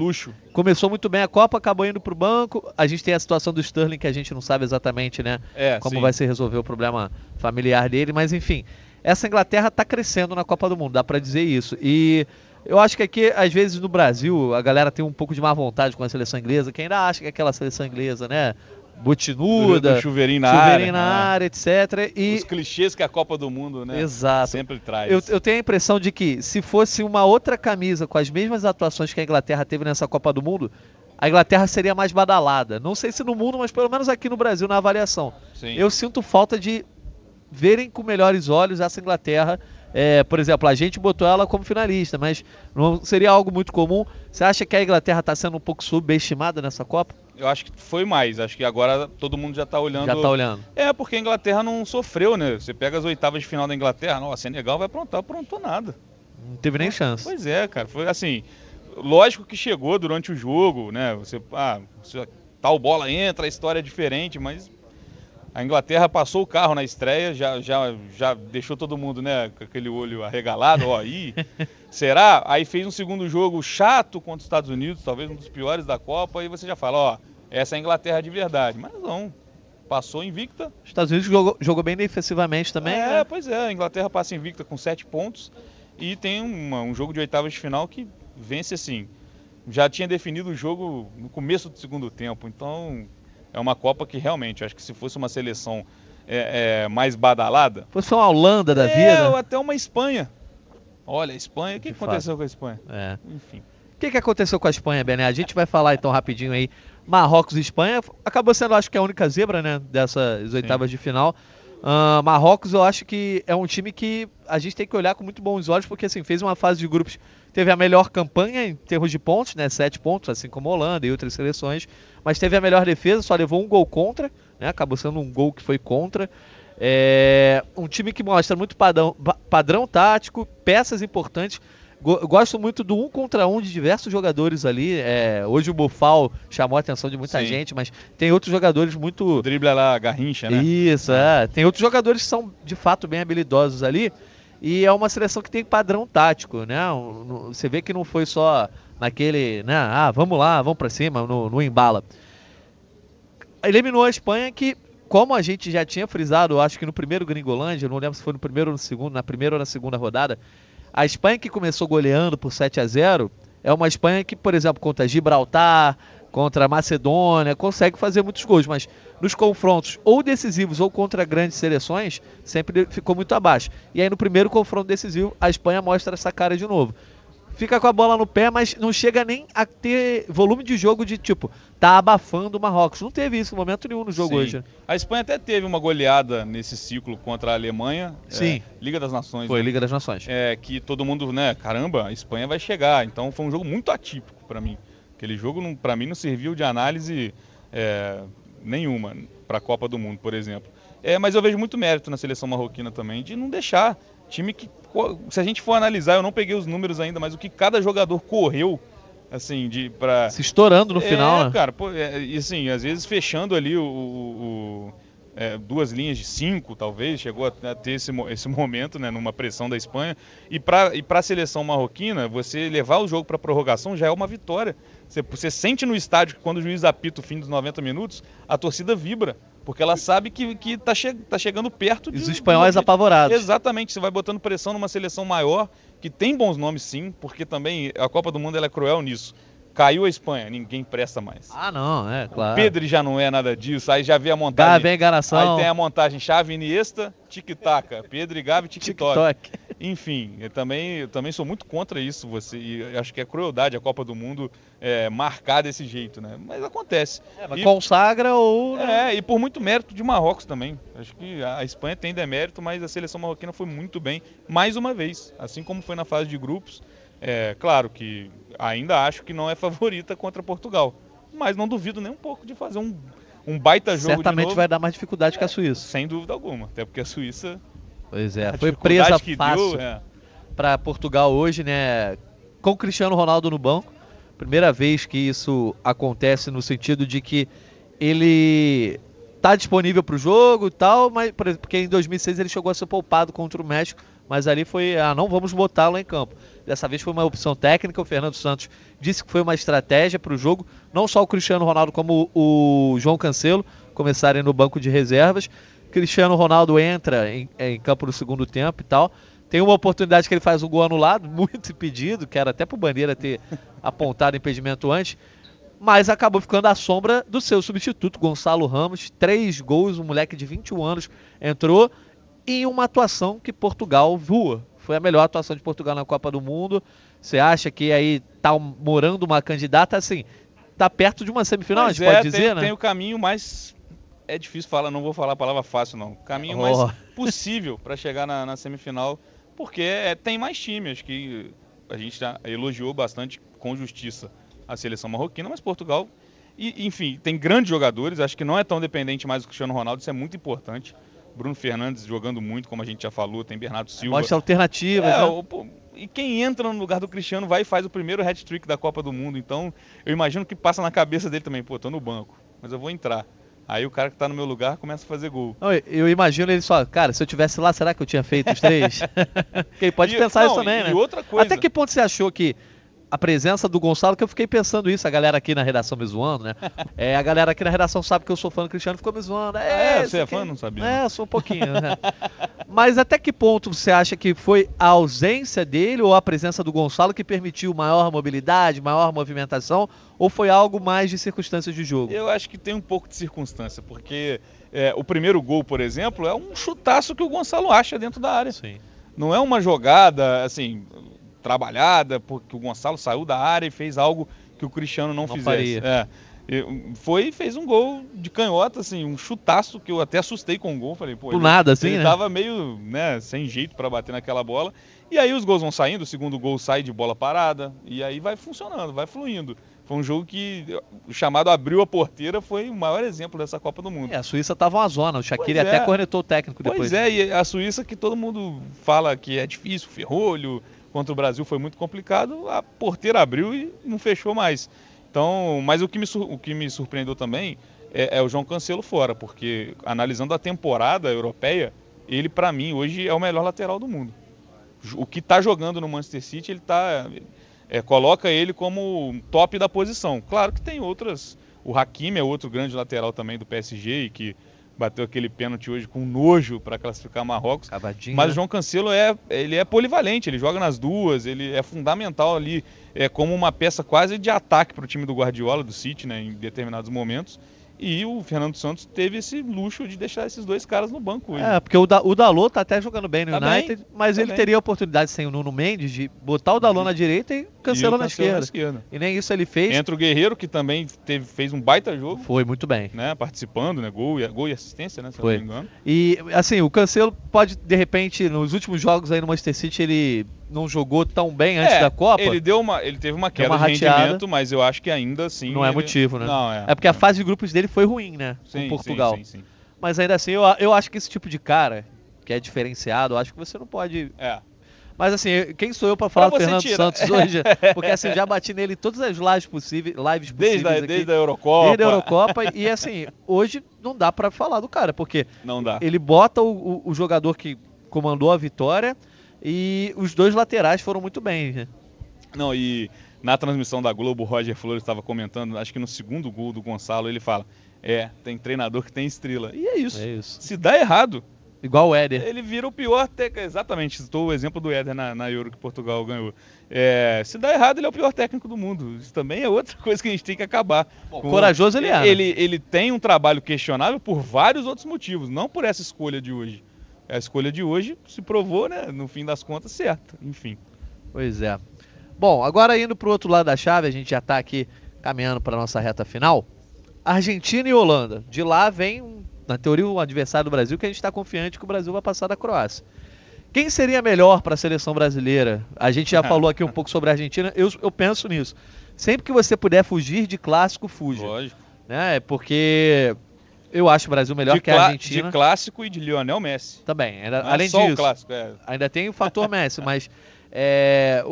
começou muito bem a Copa, acabou indo pro banco. A gente tem a situação do Sterling que a gente não sabe exatamente, né? É, como sim. vai se resolver o problema familiar dele, mas enfim, essa Inglaterra está crescendo na Copa do Mundo, dá para dizer isso. E eu acho que aqui, às vezes no Brasil, a galera tem um pouco de má vontade com a seleção inglesa, que ainda acha que é aquela seleção inglesa, né? Botinuda, chuveirinho na chuveirinho área, na né? área, etc. E Os clichês que a Copa do Mundo, né? Exato. Sempre traz. eu, eu tenho a impressão de que se fosse uma outra camisa com as mesmas atuações que a Inglaterra teve nessa Copa do Mundo, a Inglaterra seria mais badalada. Não sei se no mundo, mas pelo menos aqui no Brasil na avaliação. Sim. Eu sinto falta de verem com melhores olhos essa Inglaterra. É, por exemplo, a gente botou ela como finalista, mas não seria algo muito comum. Você acha que a Inglaterra está sendo um pouco subestimada nessa Copa? Eu acho que foi mais. Acho que agora todo mundo já tá olhando. Já está olhando. É, porque a Inglaterra não sofreu, né? Você pega as oitavas de final da Inglaterra, não, a Senegal vai aprontar, aprontou nada. Não teve nem chance. Pois é, cara. Foi assim. Lógico que chegou durante o jogo, né? Você, ah, você- tal bola entra, a história é diferente, mas a Inglaterra passou o carro na estreia, já, já, já deixou todo mundo, né, com aquele olho arregalado, ó, aí. será? Aí fez um segundo jogo chato contra os Estados Unidos, talvez um dos piores da Copa, e você já fala, ó, essa é a Inglaterra de verdade. Mas não. Passou invicta, Os Estados Unidos jogou, jogou bem defensivamente também. é, né? pois é, a Inglaterra passa invicta com 7 pontos e tem uma- um jogo de oitavas de final que vence assim. Já tinha definido o jogo no começo do segundo tempo, então é uma Copa que realmente, acho que se fosse uma seleção é, é, mais badalada, Se fosse uma Holanda da é, ou vida. até uma Espanha. Olha, a Espanha, o que De aconteceu com a Espanha? É. Enfim. O que, que aconteceu com a Espanha, Bené? A gente vai falar então rapidinho aí. Marrocos e Espanha acabou sendo, acho que, a única zebra, né? Dessas oitavas de final. Ah, Marrocos, eu acho que é um time que a gente tem que olhar com muito bons olhos, porque assim, fez uma fase de grupos, teve a melhor campanha em termos de pontos, né? Sete pontos, assim como Holanda e outras seleções, mas teve a melhor defesa, só levou um gol contra, né? Acabou sendo um gol que foi contra. É, um time que mostra muito padrão, padrão tático, peças importantes. Go- Gosto muito do um contra um de diversos jogadores ali. é, hoje o Bufal chamou a atenção de muita Sim. gente, mas tem outros jogadores muito. O drible é lá, Garrincha, né? Isso, é. Tem outros jogadores que são de fato bem habilidosos ali. E é uma seleção que tem padrão tático, né? Você vê que não foi só naquele, né? Ah, vamos lá, vamos pra cima, no, no embala. Eliminou a Espanha que, como a gente já tinha frisado, acho que no primeiro Gringolândia, não lembro se foi no primeiro ou no segundo, na primeira ou na segunda rodada, a Espanha que começou goleando por 7 a 0 é uma Espanha que, por exemplo, contra Gibraltar, contra a Macedônia, consegue fazer muitos gols, mas nos confrontos ou decisivos ou contra grandes seleções, sempre ficou muito abaixo. E aí no primeiro confronto decisivo, a Espanha mostra essa cara de novo. Fica com a bola no pé, mas não chega nem a ter volume de jogo de tipo, tá abafando o Marrocos. Não teve isso em momento nenhum no jogo Sim. hoje. né? A Espanha até teve uma goleada nesse ciclo contra a Alemanha. Sim. é, Liga das Nações. Foi né? Liga das Nações. é, que todo mundo, né, caramba, a Espanha vai chegar. Então foi um jogo muito atípico para mim. Aquele jogo, pra mim, não serviu de análise é, nenhuma para a Copa do Mundo, por exemplo. É, mas eu vejo muito mérito na seleção marroquina também de não deixar time que, se a gente for analisar, eu não peguei os números ainda, mas o que cada jogador correu, assim, de para Se estourando no é, final, né? cara, pô, é, e assim, às vezes fechando ali o, o- o- é, duas linhas de cinco, talvez, chegou a, ter esse, esse momento, né, numa pressão da Espanha. E para e a seleção marroquina, você levar o jogo para prorrogação já é uma vitória. Você, você sente no estádio que quando o juiz apita o fim dos 90 minutos, a torcida vibra, porque ela sabe que, que tá, che tá chegando perto de... os espanhóis de- apavorados. Exatamente, você vai botando pressão numa seleção maior, que tem bons nomes sim, porque também a Copa do Mundo ela é cruel nisso. Caiu a Espanha, ninguém presta mais. Ah, não, é, claro. Pedro já não é nada disso, aí já vê a montagem. Gabi, enganação. Aí tem a montagem chave Iniesta, tic-tac, Pedro e Gabi, tic-toc. TikTok. Enfim, eu também, eu também sou muito contra isso, você, e acho que é crueldade a Copa do Mundo é, marcar desse jeito, né? Mas acontece. É, mas E- consagra ou. né? é, e por muito mérito de Marrocos também. Acho que a Espanha tem demérito, mas a seleção marroquina foi muito bem, mais uma vez. Assim como foi na fase de grupos. É, claro que ainda acho que não é favorita contra Portugal. Mas não duvido nem um pouco de fazer um, um baita jogo Certamente vai dar mais dificuldade que a Suíça. Sem dúvida alguma. Até porque a Suíça. Pois é, foi presa fácil é. para Portugal hoje, né? Com o Cristiano Ronaldo no banco. Primeira vez que isso acontece no sentido de que ele tá disponível para o jogo e tal, mas porque em 2006 ele chegou a ser poupado contra o México, mas ali foi, ah, não vamos botá-lo em campo. Dessa vez foi uma opção técnica, o Fernando Santos disse que foi uma estratégia para o jogo, não só o Cristiano Ronaldo como o João Cancelo começarem no banco de reservas. Cristiano Ronaldo entra em, em campo no segundo tempo e tal. Tem uma oportunidade que ele faz um gol anulado, muito impedido, que era até pro Bandeira ter apontado impedimento antes. mas acabou ficando à sombra do seu substituto, Gonçalo Ramos. Três gols, um moleque de 21 anos entrou em uma atuação que Portugal voa. Foi a melhor atuação de Portugal na Copa do Mundo. Você acha que aí tá morando uma candidata assim? Tá perto de uma semifinal, Mas a gente é, pode dizer, tem, né? tem o caminho mais. É difícil falar, não vou falar a palavra fácil, não. Caminho Oh. mais possível para chegar na, na semifinal, porque é, tem mais time. Acho que a gente já elogiou bastante com justiça a seleção marroquina, mas Portugal, e, enfim, tem grandes jogadores. Acho que não é tão dependente mais do Cristiano Ronaldo, isso é muito importante. Bruno Fernandes jogando muito, como a gente já falou, tem Bernardo Silva. Mostra alternativas, É, né? o- e quem entra no lugar do Cristiano vai e faz o primeiro hat-trick da Copa do Mundo. Então, eu imagino que passa na cabeça dele também, pô, tô no banco, mas eu vou entrar. Aí o cara que tá no meu lugar começa a fazer gol. Não, eu- imagino ele só, cara, se eu tivesse lá, será que eu tinha feito os três? Ele pode E- pensar isso não, também, e né? outra coisa. Até que ponto você achou que a presença do Gonçalo, que eu fiquei pensando isso, a galera aqui na redação me zoando, né? É, a galera aqui na redação sabe que eu sou fã do Cristiano, ficou me zoando. Ah, É, é? Você é fã? Não sabia, É, sou um pouquinho. né? Mas até que ponto você acha que foi a ausência dele ou a presença do Gonçalo que permitiu maior mobilidade, maior movimentação, ou foi algo mais de circunstâncias de jogo? Eu acho que tem um pouco de circunstância, porque é, o primeiro gol, por exemplo, é um chutaço que o Gonçalo acha dentro da área. Sim. Não é uma jogada, assim, trabalhada, porque o Gonçalo saiu da área e fez algo que o Cristiano não, Não fizesse. É. Foi e fez um gol de canhota, assim, um chutaço que eu até assustei com o gol. Falei, pô, Do ele, nada, assim, ele né? tava meio, né, sem jeito para bater naquela bola. E aí os gols vão saindo, o segundo gol sai de bola parada, e aí vai funcionando, vai fluindo. Foi um jogo que o chamado abriu a porteira, foi o maior exemplo dessa Copa do Mundo. É, a Suíça tava uma zona, o Shaqiri até é. cornetou o técnico depois. Pois é, e a Suíça que todo mundo fala que é difícil, ferrolho, contra o Brasil foi muito complicado, a porteira abriu e não fechou mais. Então, mas o que me, o que me surpreendeu também é, é o João Cancelo fora, porque analisando a temporada europeia, ele para mim hoje é o melhor lateral do mundo. O que está jogando no Manchester City, ele tá é, coloca ele como top da posição. Claro que tem outras. O Hakimi é outro grande lateral também do PSG e que bateu aquele pênalti hoje com nojo para classificar Marrocos. Mas né? o João Cancelo é, ele é polivalente, ele joga nas duas, ele é fundamental ali, é como uma peça quase de ataque para o time do Guardiola, do City, né, em determinados momentos. E o Fernando Santos teve esse luxo de deixar esses dois caras no banco hoje. É, porque o, da, o Dalot tá até jogando bem no Tá bem, United, mas tá ele bem. teria a oportunidade sem o Nuno Mendes de botar o Dalot na direita e o Cancelo na Cancelo esquerda. E nem isso ele fez. Entra o Guerreiro, que também teve, fez um baita jogo, Foi muito bem. né, participando, né, gol, e- gol e assistência, né, se Foi. não me engano. E assim, o Cancelo pode, de repente, nos últimos jogos aí no Manchester City, ele não jogou tão bem antes É, da Copa. Ele deu uma, ele teve uma queda uma de rateada. rendimento, mas eu acho que ainda assim Não é ele- motivo, né? Não, é. É porque a fase de grupos dele foi ruim, né? Sim, com Portugal. Sim, sim, sim. Mas ainda assim, eu, eu acho que esse tipo de cara, que é diferenciado, eu acho que você não pode. É. Mas assim, quem sou eu pra falar Pra do Fernando tirar. Santos hoje? Porque assim, já bati nele todas as lives possíveis, lives Desde, possíveis a, aqui, desde a Eurocopa. desde a Eurocopa. E assim, hoje não dá pra falar do cara, porque Não dá. ele bota o, o- o jogador que comandou a vitória e os dois laterais foram muito bem. né? Não, e na transmissão da Globo, o Roger Flores estava comentando, acho que no segundo gol do Gonçalo, ele fala: É, tem treinador que tem estrela. E é isso. É isso. Se dá errado, Igual o Éder. ele vira o pior técnico. Exatamente, estou o exemplo do Éder na, na Euro que Portugal ganhou. É, se dá errado, ele é o pior técnico do mundo. Isso também é outra coisa que a gente tem que acabar. Bom, corajoso ele é, né? Ele, ele tem um trabalho questionável por vários outros motivos, não por essa escolha de hoje. A escolha de hoje se provou, né, no fim das contas, certa. Enfim. Pois é. Bom, agora indo pro outro lado da chave, a gente já tá aqui caminhando para nossa reta final. Argentina e Holanda. De lá vem, na teoria, um adversário do Brasil que a gente está confiante que o Brasil vai passar da Croácia. Quem seria melhor para a seleção brasileira? A gente já falou aqui um pouco sobre a Argentina. Eu, eu penso nisso. Sempre que você puder fugir de clássico, fuja. Lógico. Né? Porque eu acho o Brasil melhor de, que a Argentina. de clássico e de Lionel Messi. Também. Ainda- é além só disso. o clássico, é. Ainda tem o fator Messi, mas é,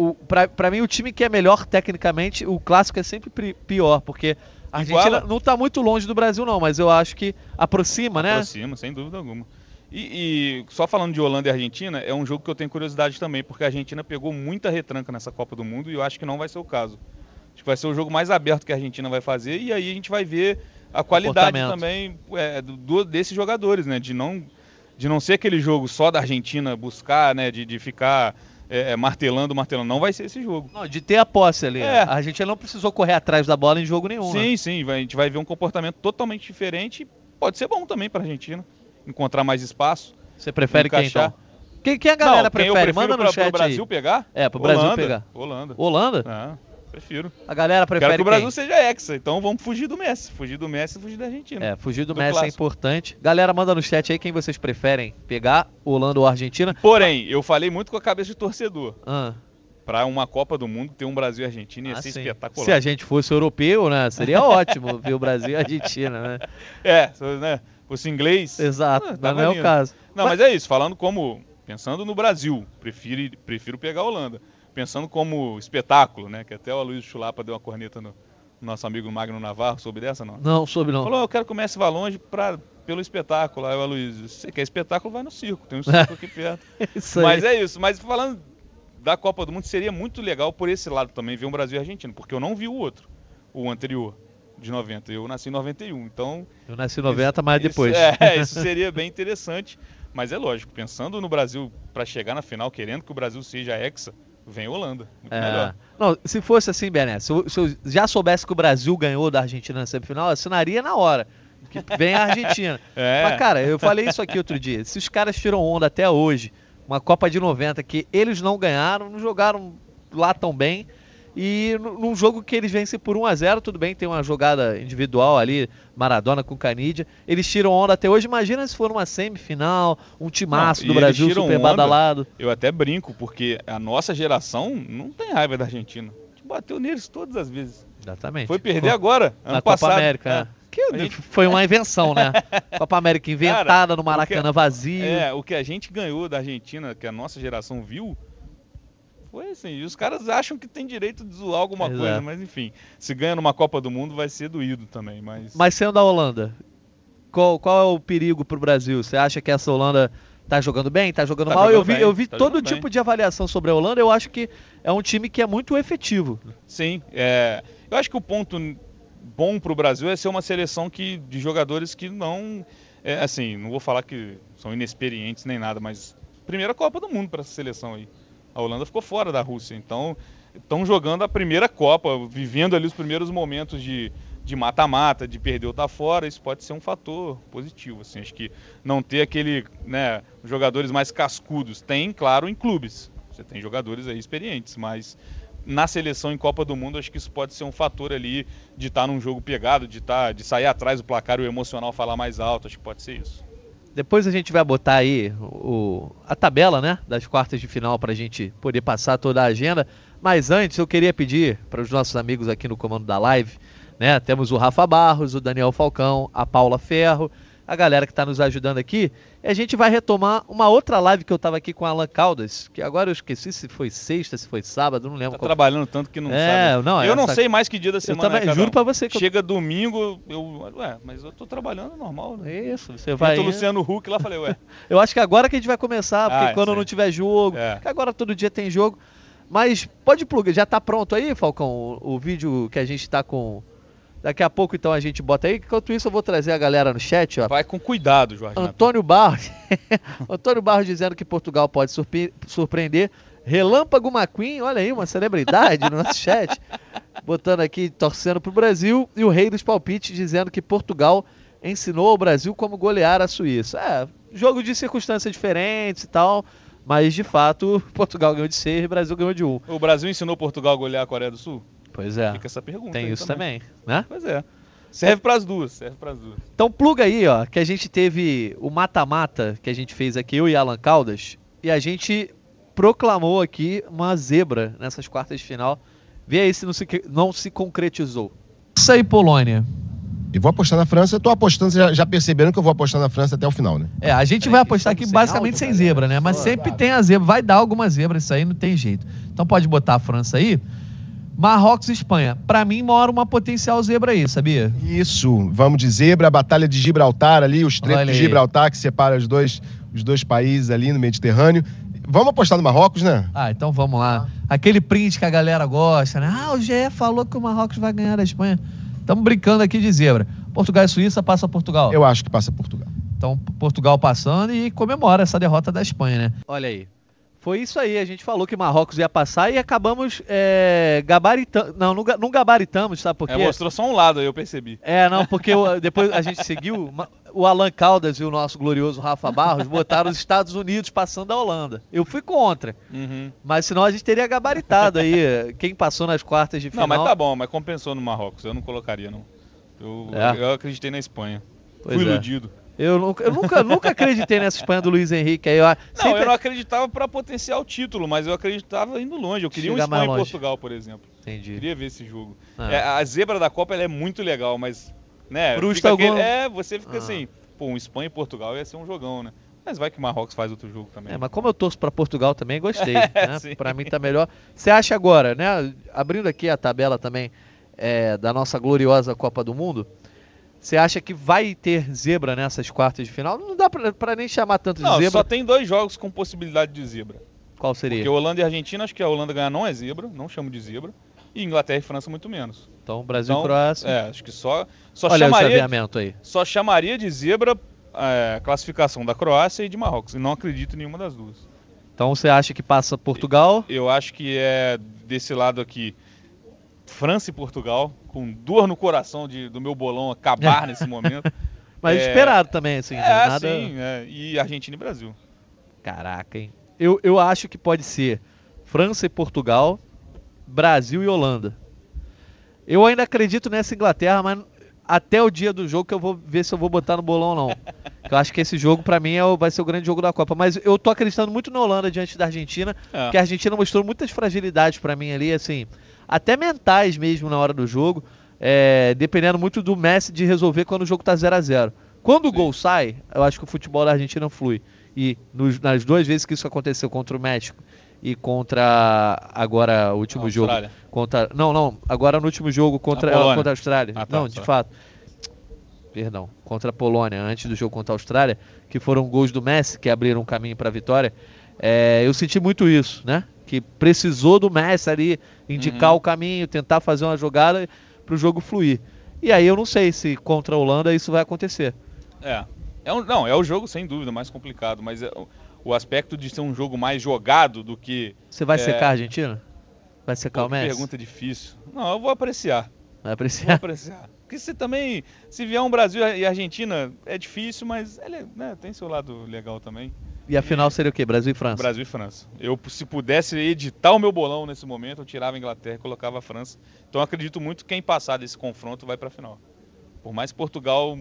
pra mim o time que é melhor tecnicamente, o clássico é sempre pior, porque a Argentina Iguala. não tá muito longe do Brasil não, mas eu acho que aproxima, né? Aproxima, sem dúvida alguma. E, e só falando de Holanda e Argentina, é um jogo que eu tenho curiosidade também, porque a Argentina pegou muita retranca nessa Copa do Mundo e eu acho que não vai ser o caso. Acho que vai ser o jogo mais aberto que a Argentina vai fazer e aí a gente vai ver a qualidade também é, do, desses jogadores, né? De não, de não ser aquele jogo só da Argentina buscar, né? De, de ficar é, é, martelando, martelando. Não vai ser esse jogo. Não, de ter a posse ali. É. A Argentina não precisou correr atrás da bola em jogo nenhum. né? Sim, sim, vai- a gente vai ver um comportamento totalmente diferente. Pode ser bom também para a Argentina. Encontrar mais espaço. Você prefere quem Encaixar. então? Quem, quem a galera Não, quem prefere? Manda no pra- chat pro Brasil aí. pegar? É, pro Brasil Holanda, pegar. Holanda. Holanda? Ah, prefiro. A galera Quero prefere que o Brasil quem? seja hexa, então vamos fugir do Messi. Fugir do Messi e fugir da Argentina. É, fugir do, Do Messi é clássico. importante. Galera, manda no chat aí quem vocês preferem pegar, Holanda ou Argentina. Porém, eu falei muito com a cabeça de torcedor. Ah, Pra uma Copa do Mundo ter um Brasil e Argentina ia ah, ser sim. espetacular. Se a gente fosse europeu, né? Seria ótimo ver o Brasil e a Argentina, né? É, se, né? Fosse inglês. Exato, Ah, mas tava não é o caso. Não, mas é isso, falando como. Pensando no Brasil, prefiro, prefiro pegar a Holanda. Pensando como espetáculo, né? Que até o Luiz Chulapa deu uma corneta no, no nosso amigo Magno Navarro, soube dessa não? Não, soube não. Falou, eu quero que o Messi vá longe pra, pelo espetáculo. Aí o se você quer espetáculo, vai no circo, tem um circo aqui perto. Isso aí. Mas é isso, mas falando da Copa do Mundo, seria muito legal por esse lado também ver um Brasil e Argentina, porque eu não vi o outro, o anterior, de 90. Eu nasci em 91, então Eu nasci em 90, mas isso- depois. é, isso seria bem interessante. Mas é lógico, pensando no Brasil para chegar na final, querendo que o Brasil seja hexa, vem Holanda. Muito É. melhor. Não, se fosse assim, Bené, se eu, se eu já soubesse que o Brasil ganhou da Argentina na semifinal, eu assinaria na hora. Que vem a Argentina. É. Mas, cara, eu falei isso aqui outro dia. Se os caras tiram onda até hoje, uma Copa de 90 que eles não ganharam, não jogaram lá tão bem. E nu- num jogo que eles vencem por 1 a 0 tudo bem, tem uma jogada individual ali, Maradona com Canidia. Eles tiram onda até hoje. Imagina se for uma semifinal, um timaço Não, do Brasil super onda. badalado. Eu até brinco, porque a nossa geração não tem raiva da Argentina. A gente bateu neles todas as vezes. Exatamente. Foi perder agora, ano na passado. Copa América. É. né? Gente- foi uma invenção, né? Copa América inventada no o que- Maracanã vazio. É, o que a gente ganhou da Argentina, que a nossa geração viu, foi assim. E os caras acham que tem direito de zoar alguma Exato. coisa, mas enfim. Se ganha numa Copa do Mundo, vai ser doído também. Mas, Mas sendo a Holanda, qual, qual é o perigo pro Brasil? Você acha que essa Holanda tá jogando bem? Tá jogando Tá mal? eu jogando vi, bem, eu vi tá todo tipo bem. de avaliação sobre a Holanda. Eu acho que é um time que é muito efetivo. sim, é, eu acho que o ponto bom pro Brasil é ser uma seleção que, de jogadores que não. É, assim, não vou falar que são inexperientes nem nada, mas primeira Copa do Mundo para essa seleção aí. A Holanda ficou fora da Rússia, então estão jogando a primeira Copa, vivendo ali os primeiros momentos de de mata-mata, de perder ou tá fora, isso pode ser um fator positivo, assim, acho que não ter aquele, né, jogadores mais cascudos, tem, claro, em clubes, você tem jogadores aí experientes, mas na seleção em Copa do Mundo, acho que isso pode ser um fator ali de estar num jogo pegado, de tá, de sair atrás do placar o emocional falar mais alto, acho que pode ser isso. Depois a gente vai botar aí o, a tabela, né, das quartas de final pra gente poder passar toda a agenda. Mas antes eu queria pedir para os nossos amigos aqui no comando da live, né, temos o Rafa Barros, o Daniel Falcão, a Paula Ferro, a galera que está nos ajudando aqui. E a gente vai retomar uma outra live que eu estava aqui com a Alan Caldas, que agora eu esqueci se foi sexta, se foi sábado, não lembro. Tá qual- trabalhando tanto que não É, sabe. não, eu não essa- sei mais que dia da Eu semana também, é cada juro pra você que eu- Chega domingo, eu, ué, mas eu tô trabalhando normal, né? Isso, você vai. O Luciano Huck lá, falei, ué, Eu acho que agora que a gente vai começar, porque Ah, quando não tiver jogo, É. agora todo dia tem jogo. Mas pode plugar, já tá pronto aí, Falcão, o, o vídeo que a gente tá com. Daqui a pouco então a gente bota aí. Enquanto isso eu vou trazer a galera no chat, ó. vai com cuidado, Jorge. Antônio Barros. Antônio Barros dizendo que Portugal pode surpre- surpreender. Relâmpago McQueen, olha aí, uma celebridade no nosso chat. Botando aqui, torcendo pro Brasil. E o Rei dos Palpites dizendo que Portugal ensinou ao Brasil como golear a Suíça. É, jogo de circunstâncias diferentes e tal. Mas de fato, Portugal ganhou de 6 e o Brasil ganhou de 1. O Brasil ensinou Portugal a golear a Coreia do Sul? Pois é. Fica essa pergunta. Tem aí isso também, né? Pois é. Serve pras duas, serve pras duas. Então pluga aí, ó, que a gente teve o mata-mata que a gente fez aqui, eu e Alan Caldas, e a gente proclamou aqui uma zebra nessas quartas de final. Vê aí se não se, não se concretizou. Isso aí, Polônia. E vou apostar na França. Eu tô apostando, vocês já, já perceberam que eu vou apostar na França até o final, né? É, a gente Peraí, vai apostar aqui sem basicamente áudio, sem galera. zebra, né? Mas sempre tem a zebra, vai dar alguma zebra, isso aí não tem jeito. Então pode botar a França aí. Marrocos e Espanha. Pra mim mora uma potencial zebra aí, sabia? Isso, vamos de zebra, a Batalha de Gibraltar ali, o Estreito de. Gibraltar que separa os dois, os dois países ali no Mediterrâneo. Vamos apostar no Marrocos, né? Ah, então vamos lá. Aquele print que a galera gosta, né? Ah, o GE falou que o Marrocos vai ganhar da Espanha. Estamos brincando aqui de zebra. Portugal e Suíça passa Portugal. Eu acho que passa Portugal. Então, Portugal passando e comemora essa derrota da Espanha, né? Olha aí. Foi isso aí, a gente falou que Marrocos ia passar e acabamos é, gabaritando. Não, não, ga- não gabaritamos, sabe por quê? É, mostrou só um lado aí, eu percebi. É, não, porque depois a gente seguiu. O Alan Caldas e o nosso glorioso Rafa Barros botaram os Estados Unidos passando a Holanda. Eu fui contra, Uhum. mas senão a gente teria gabaritado aí eh, quem passou nas quartas de final. Não, mas tá bom, mas compensou no Marrocos. Eu não colocaria, não. Eu, É. eu acreditei na Espanha. Pois Fui é. iludido. Eu nunca, eu nunca, nunca acreditei nessa Espanha do Luiz Henrique. Aí eu, Não, sempre- eu não acreditava pra potenciar o título, mas eu acreditava indo longe. Eu queria um Chegar Espanha e longe. Portugal, por exemplo. Entendi. Queria ver esse jogo. Ah. É, a zebra da Copa é muito legal, mas. Né, fica aquele- algum- É, você fica Ah. assim, pô, um Espanha e Portugal ia ser um jogão, né? Mas vai que o Marrocos faz outro jogo também. É, mas como eu torço pra Portugal também, gostei. né? sim. Pra mim tá melhor. Você acha agora, né? Abrindo aqui a tabela também é, da nossa gloriosa Copa do Mundo, você acha que vai ter zebra nessas quartas de final? Não dá pra, pra nem chamar tanto de Não, zebra. só tem dois jogos com possibilidade de zebra. Qual seria? Porque Holanda e Argentina, acho que a Holanda ganhar não é zebra, não chamo de zebra. E Inglaterra e França muito menos. Então, Brasil Então, e Croácia. É, acho que só, só Olha chamaria, aviamento aí. só chamaria de zebra é, a classificação da Croácia e de Marrocos. E não acredito em nenhuma das duas. Então você acha que passa Portugal? Eu acho que é desse lado aqui, França e Portugal, com dor no coração de, do meu bolão acabar nesse momento. Mas É, esperado também, assim. é, né? Nada... sim, é, e Argentina e Brasil. Caraca, hein? Eu, eu acho que pode ser França e Portugal, Brasil e Holanda. Eu ainda acredito nessa Inglaterra, mas até o dia do jogo que eu vou ver se eu vou botar no bolão ou não. Eu acho que esse jogo, pra mim, é o- vai ser o grande jogo da Copa. Mas eu tô acreditando muito na Holanda diante da Argentina, É. porque a Argentina mostrou muitas fragilidades pra mim ali, assim, até mentais mesmo na hora do jogo, é, dependendo muito do Messi de resolver quando o jogo tá 0 a 0 Quando o gol sai, eu acho que o futebol da Argentina flui. E nos- nas duas vezes que isso aconteceu contra o México e contra agora o último jogo Austrália. contra não não agora no último jogo contra A Polônia. contra a Austrália Ah, tá, não de só. fato perdão contra a Polônia antes do jogo contra a Austrália que foram gols do Messi que abriram um caminho para a vitória é, eu senti muito isso né que precisou do Messi ali indicar Uhum. o caminho tentar fazer uma jogada para o jogo fluir e aí eu não sei se contra a Holanda isso vai acontecer É. é um, não, é o jogo sem dúvida mais complicado, mas é o, aspecto de ser um jogo mais jogado do que. você vai É. secar a Argentina vai secar Pô, o que Messi pergunta difícil. Não, eu vou apreciar. vai Vou apreciar apreciar. Porque você também, se vier um Brasil e Argentina, é difícil, mas é le- né, tem seu lado legal também. E a final seria o quê Brasil e França Brasil e França. Eu, se pudesse editar o meu bolão nesse momento, eu tirava a Inglaterra e colocava a França. Então eu acredito muito que quem passar desse confronto vai para a final. Por mais que Portugal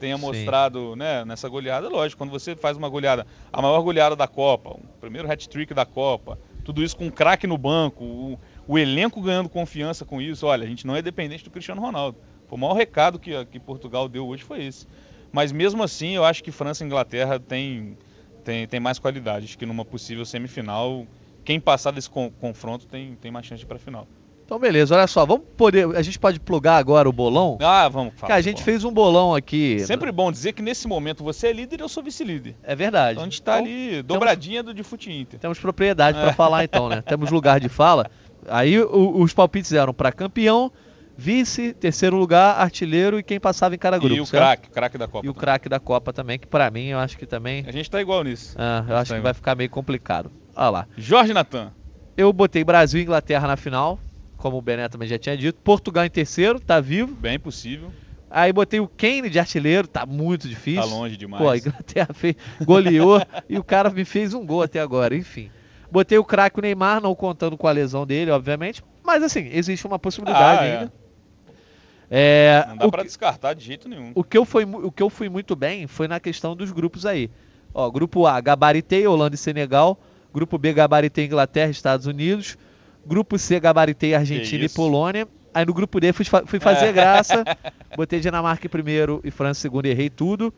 tenha Sim. mostrado né, nessa goleada, lógico, quando você faz uma goleada, a maior goleada da Copa, o primeiro hat-trick da Copa, tudo isso com um craque no banco, o, o elenco ganhando confiança com isso, olha, a gente não é dependente do Cristiano Ronaldo. Foi o maior recado que, que Portugal deu hoje foi esse. Mas mesmo assim, eu acho que França e Inglaterra tem, tem, tem mais qualidade. Acho que numa possível semifinal, quem passar desse con- confronto tem, tem mais chance pra final. Então, beleza, olha só, vamos poder. A gente pode plugar agora o bolão? Ah, vamos falar. Cara, a gente fez um bolão aqui. Sempre bom dizer que nesse momento você é líder e eu sou vice-líder. É verdade. Então a gente tá Então, ali, dobradinha do de Fute Inter. Temos propriedade para É. falar então, né? Temos lugar de fala. Aí o- os palpites eram para campeão, vice, terceiro lugar, artilheiro e quem passava em cada grupo. e o craque, craque da Copa. E o craque da Copa também, que pra mim eu acho que também. A gente tá igual nisso. ah, eu acho Tá que igual. vai ficar meio complicado. Olha lá. Jorge Natan. Eu botei Brasil e Inglaterra na final, como o Bené também já tinha dito. Portugal em terceiro, tá vivo. Bem possível. Aí botei o Kane de artilheiro, tá muito difícil. Tá longe demais. Pô, a Inglaterra fez, goleou e o cara me fez um gol até agora, enfim. Botei o craque Neymar, não contando com a lesão dele, obviamente. Mas assim, existe uma possibilidade Ah, é. ainda. É, Não dá que, descartar de jeito nenhum. o, que eu fui, o que eu fui muito bem foi na questão dos grupos aí. Ó, grupo A, gabaritei Holanda e Senegal. Grupo B, gabaritei Inglaterra e Estados Unidos. Grupo C, gabaritei Argentina e. Polônia. Aí no grupo D fui, fui fazer É. graça. Botei Dinamarca em primeiro e França em segundo, errei tudo.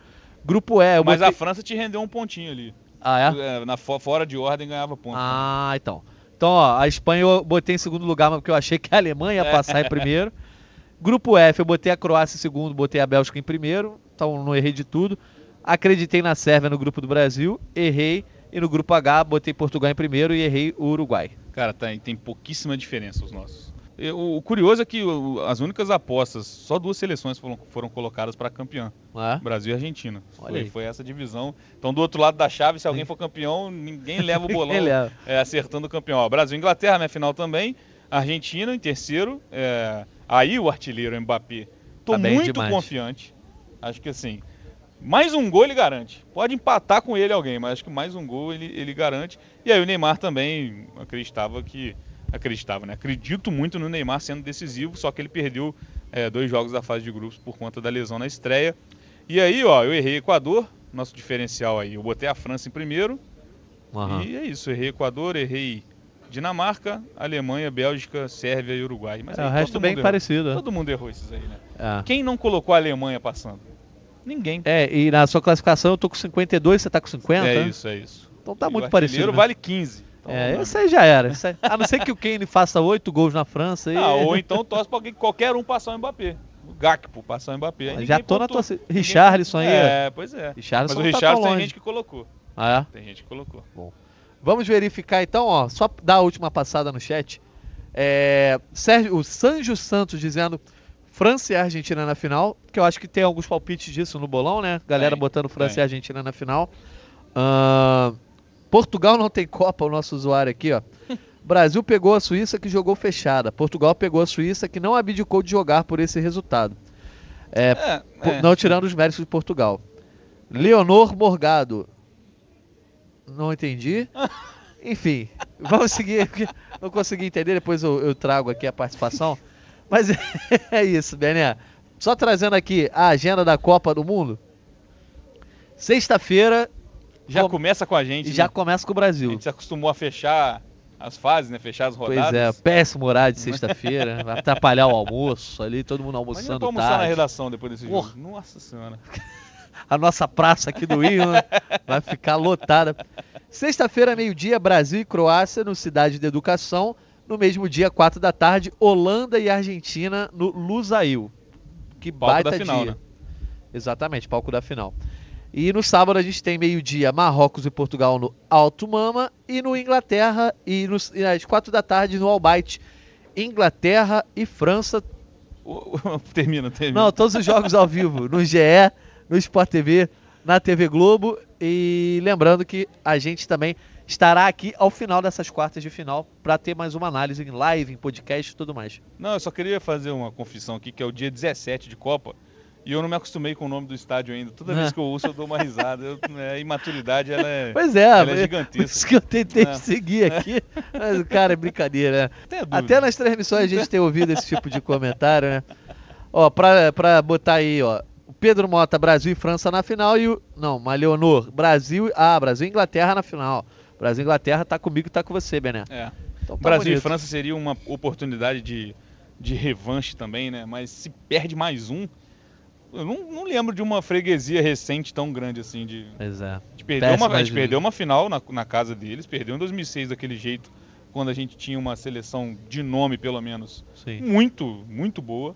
Grupo E, Mas botei... a França te rendeu um pontinho ali. Ah, é? É, Na, fo- fora de ordem ganhava ponto. Ah, então. Então, ó, a Espanha eu botei em segundo lugar, porque eu achei que a Alemanha ia passar em primeiro. Grupo F, eu botei a Croácia em segundo, botei a Bélgica em primeiro. Então não errei de tudo. Acreditei na Sérvia no grupo do Brasil, errei. E no grupo H, botei Portugal em primeiro e errei o Uruguai. Cara, tem, tem pouquíssima diferença os nossos. O curioso é que as únicas apostas, só duas seleções foram, foram colocadas para campeão: é? Brasil e Argentina. Foi, foi, essa divisão. Então, do outro lado da chave, se alguém for campeão, ninguém leva o bolão é, acertando o campeão. Ó, Brasil e Inglaterra, minha final também. Argentina em terceiro. É, aí o artilheiro Mbappé. Tô tá muito demais. confiante. Acho que assim, mais um gol ele garante. Pode empatar com ele alguém, mas acho que mais um gol ele, ele garante. E aí o Neymar também acreditava que acreditava, né? Acredito muito no Neymar sendo decisivo, só que ele perdeu é, dois jogos da fase de grupos por conta da lesão na estreia. E aí, ó, eu errei Equador, nosso diferencial aí. Eu botei a França em primeiro. Uhum. E é isso, errei Equador, errei Dinamarca, Alemanha, Bélgica, Sérvia e Uruguai. Mas é, o resto bem parecido. Todo mundo errou esses aí, né? É. Quem não colocou a Alemanha passando? Ninguém. É, e na sua classificação eu tô com 52, você tá com 50? É isso, é isso. Então tá e muito parecido. O vale 15. Então, é, isso aí já era. Isso aí, a não ser que o Kane faça oito gols na França. E... Ah, ou então torce pra alguém, qualquer um passar o Mbappé. O Gakpo passar o Mbappé. já tô na tua. Richarlison aí. É, pois é. Richarlison Mas o tá Richarlison tem gente que colocou. Ah, é? Tem gente que colocou. Bom. Vamos verificar então, ó. Só dar a última passada no chat. É, Sérgio, o Sanjo Santos dizendo França e Argentina na final, que eu acho que tem alguns palpites disso no bolão, né? Galera tem, botando França tem. e Argentina na final. Uh, Portugal não tem Copa, o nosso usuário aqui, ó. Brasil pegou a Suíça que jogou fechada. Portugal pegou a Suíça que não abdicou de jogar por esse resultado. É, é, é. Não tirando os méritos de Portugal. Leonor Morgado. Não entendi. Enfim, vamos seguir. Não consegui entender, depois eu, eu trago aqui a participação. Mas é isso, Bené. Só trazendo aqui a agenda da Copa do Mundo. Sexta-feira, já com... começa com a gente. Já né? começa com o Brasil. A gente se acostumou a fechar as fases, né? Fechar as rodadas. Pois é, péssimo horário de sexta-feira. vai atrapalhar o almoço ali, todo mundo almoçando Mas almoçar tarde. na redação depois desse Porra. jogo. Nossa senhora. a nossa praça aqui do Rio né? vai ficar lotada. Sexta-feira, meio-dia, Brasil e Croácia no Cidade de Educação. No mesmo dia, quatro da tarde, Holanda e Argentina no Lusail. Que palco baita da final, dia. Né? Exatamente, palco da final. E no sábado a gente tem meio-dia Marrocos e Portugal no Alto Mama e no Inglaterra e, nos, e às quatro da tarde no Albight Inglaterra e França. termina, termina. Não, todos os jogos ao vivo no GE, no Sport TV, na TV Globo e lembrando que a gente também estará aqui ao final dessas quartas de final para ter mais uma análise em live, em podcast e tudo mais. Não, eu só queria fazer uma confissão aqui que é o dia 17 de Copa. E eu não me acostumei com o nome do estádio ainda. Toda vez que eu ouço, eu dou uma risada. Eu, é, a imaturidade, ela é, pois é, ela é gigantesca. Isso que eu tentei é. seguir aqui. Mas, cara, é brincadeira, né? Até nas transmissões a gente tem ouvido esse tipo de comentário, né? Ó, pra, pra botar aí, ó. O Pedro Mota, Brasil e França na final e o... Não, mas Leonor, Brasil... Ah, Brasil e Inglaterra na final. Brasil e Inglaterra tá comigo e tá com você, Bené. É. Então, tá Brasil bonito. e França seria uma oportunidade de, de revanche também, né? Mas se perde mais um eu não, não, lembro de uma freguesia recente tão grande assim de. Pois é. De perder uma, a gente perdeu uma final na, na casa deles, perdeu em 2006 daquele jeito, quando a gente tinha uma seleção de nome, pelo menos, Sim. muito, muito boa.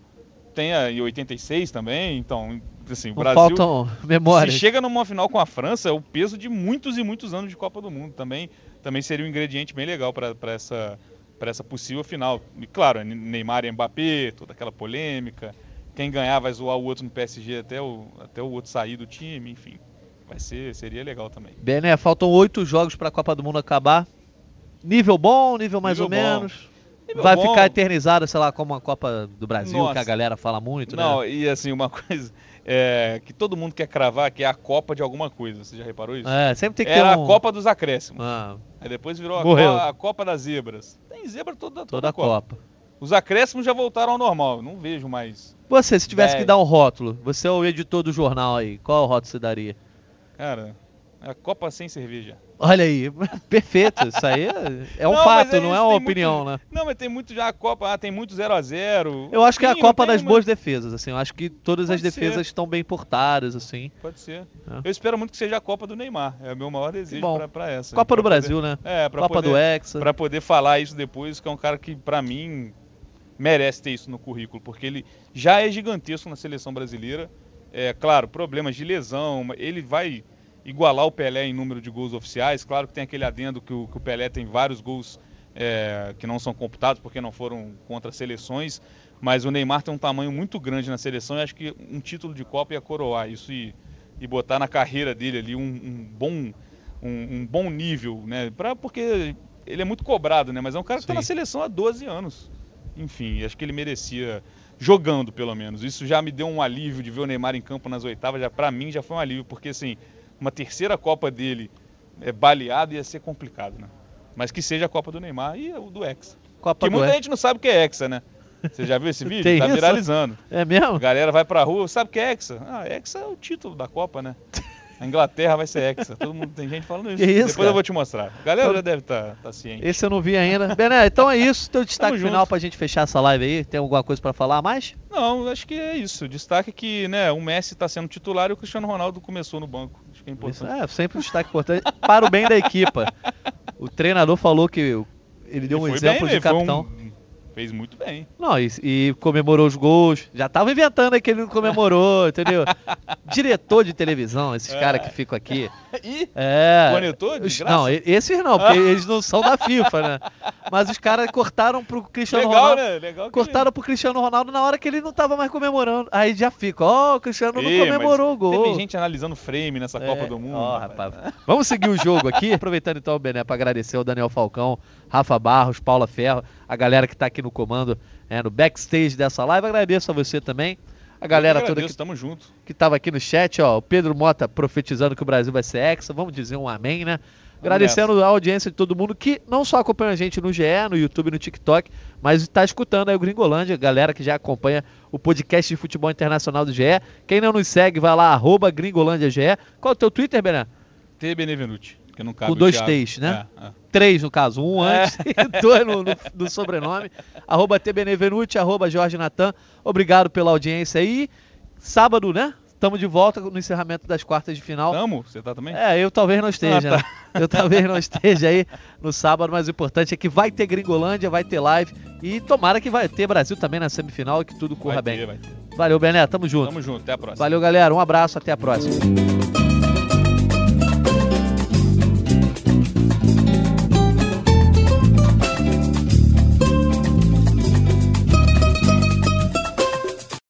Tem a em 86 também, então, assim, o não Brasil. Faltam memórias. Se chega numa final com a França, é o peso de muitos e muitos anos de Copa do Mundo. Também, também seria um ingrediente bem legal para essa, essa possível final. E claro, Neymar e Mbappé, toda aquela polêmica quem ganhar vai zoar o outro no PSG até o, até o outro sair do time, enfim. Vai ser, seria legal também. Bené, faltam oito jogos para a Copa do Mundo acabar. Nível bom, nível mais nível ou bom. menos. Vai bom. ficar eternizada, sei lá, como a Copa do Brasil, Nossa. que a galera fala muito, né? Não, e assim, uma coisa é, que todo mundo quer cravar, que é a Copa de alguma coisa. Você já reparou isso? É, sempre tem que Era ter um... a Copa dos acréscimos. Ah. Aí depois virou a, co a, Copa das Zebras. Tem zebra toda, toda, toda a Copa. Copa. Os acréscimos já voltaram ao normal, não vejo mais. Você, se tivesse que dar um rótulo, você é o editor do jornal aí, qual rótulo você daria? Cara, a Copa sem cerveja. Olha aí, perfeito. Isso aí é, um não, fato, é não é uma opinião, muito, né? Não, mas tem muito já a Copa, ah, tem muito 0 a 0 Eu acho que é a Copa das boas defesas, assim. Eu acho que todas Pode as defesas ser. estão bem portadas, assim. Pode ser. É. Eu espero muito que seja a Copa do Neymar. É o meu maior desejo para essa. Copa do Brasil, poder, né? É, pra Copa poder, do Hexa. Pra poder falar isso depois, que é um cara que, para mim, merece ter isso no currículo, porque ele já é gigantesco na seleção brasileira. É claro, problemas de lesão, ele vai igualar o Pelé em número de gols oficiais. Claro que tem aquele adendo que o, que o Pelé tem vários gols é, que não são computados porque não foram contra seleções, mas o Neymar tem um tamanho muito grande na seleção e acho que um título de Copa ia coroar isso e, e botar na carreira dele ali um, um bom, um, um, bom nível, né? Pra, porque ele é muito cobrado, né? Mas é um cara que está na seleção há 12 anos. Enfim, acho que ele merecia jogando pelo menos. Isso já me deu um alívio de ver o Neymar em campo nas oitavas, já para mim já foi um alívio, porque assim, uma terceira Copa dele é, baleado ia ser complicado, né? Mas que seja a Copa do Neymar e o do Hexa. Copa que muita gente não sabe o que é Hexa, né? Você já viu esse vídeo? Tem tá isso? viralizando. É mesmo? A galera vai pra rua, sabe o que é Hexa? Ah, Hexa é o título da Copa, né? A Inglaterra vai ser hexa. Todo mundo tem gente falando isso. Que isso Depois cara? eu vou te mostrar. A galera já deve estar tá, tá ciente. Esse eu não vi ainda. Bené, então é isso. Teu destaque Tamo final junto. pra gente fechar essa live aí. Tem alguma coisa para falar mais? Não, acho que é isso. Destaque que né, o Messi está sendo titular e o Cristiano Ronaldo começou no banco. Acho que é importante. Isso, é, sempre um destaque importante. para o bem da equipa. O treinador falou que ele deu um exemplo bem, de capitão. Fez muito bem. Não, e, e, comemorou os gols. Já tava inventando aí que ele não comemorou, entendeu? Diretor de televisão, esses é. caras que ficam aqui. Ih, é. Conector de Não, esses não, porque eles não são da FIFA, né? Mas os caras cortaram pro Cristiano Legal, Ronaldo. Né? Legal cortaram ele... pro Cristiano Ronaldo na hora que ele não tava mais comemorando. Aí já fica, ó, oh, o Cristiano não comemorou o gol. Teve gente analisando frame nessa é. Copa do Mundo. Ó, rapaz. rapaz. Vamos seguir o jogo aqui. Aproveitando então o Bené para agradecer ao Daniel Falcão, Rafa Barros, Paula Ferro, a galera que tá aqui no comando, é, no backstage dessa live. Agradeço a você também. A galera toda que, tamo junto. que tava aqui no chat, ó, o Pedro Mota profetizando que o Brasil vai ser hexa, vamos dizer um amém, né? Agradecendo a audiência de todo mundo que não só acompanha a gente no GE, no YouTube, no TikTok, mas está escutando aí o Gringolândia, galera que já acompanha o podcast de futebol internacional do GE. Quem não nos segue, vai lá, arroba GringolândiaGE. Qual é o teu Twitter, Bené? T Benevenuti. Que não cabe Com dois T's, né? É, é. Três, no caso. Um é. antes e dois no, no, no sobrenome. arroba tbenevenuti, arroba Jorge Natan. Obrigado pela audiência aí. Sábado, né? Estamos de volta no encerramento das quartas de final. Tamo? Você tá também? É, eu talvez não esteja. Ah, tá. né? Eu talvez não esteja aí no sábado, mas o importante é que vai ter Gringolândia, vai ter live e tomara que vai ter Brasil também na semifinal e que tudo corra vai bem. Ter, vai ter. Valeu, Bené. Tamo junto. Tamo junto. Até a próxima. Valeu, galera. Um abraço. Até a próxima.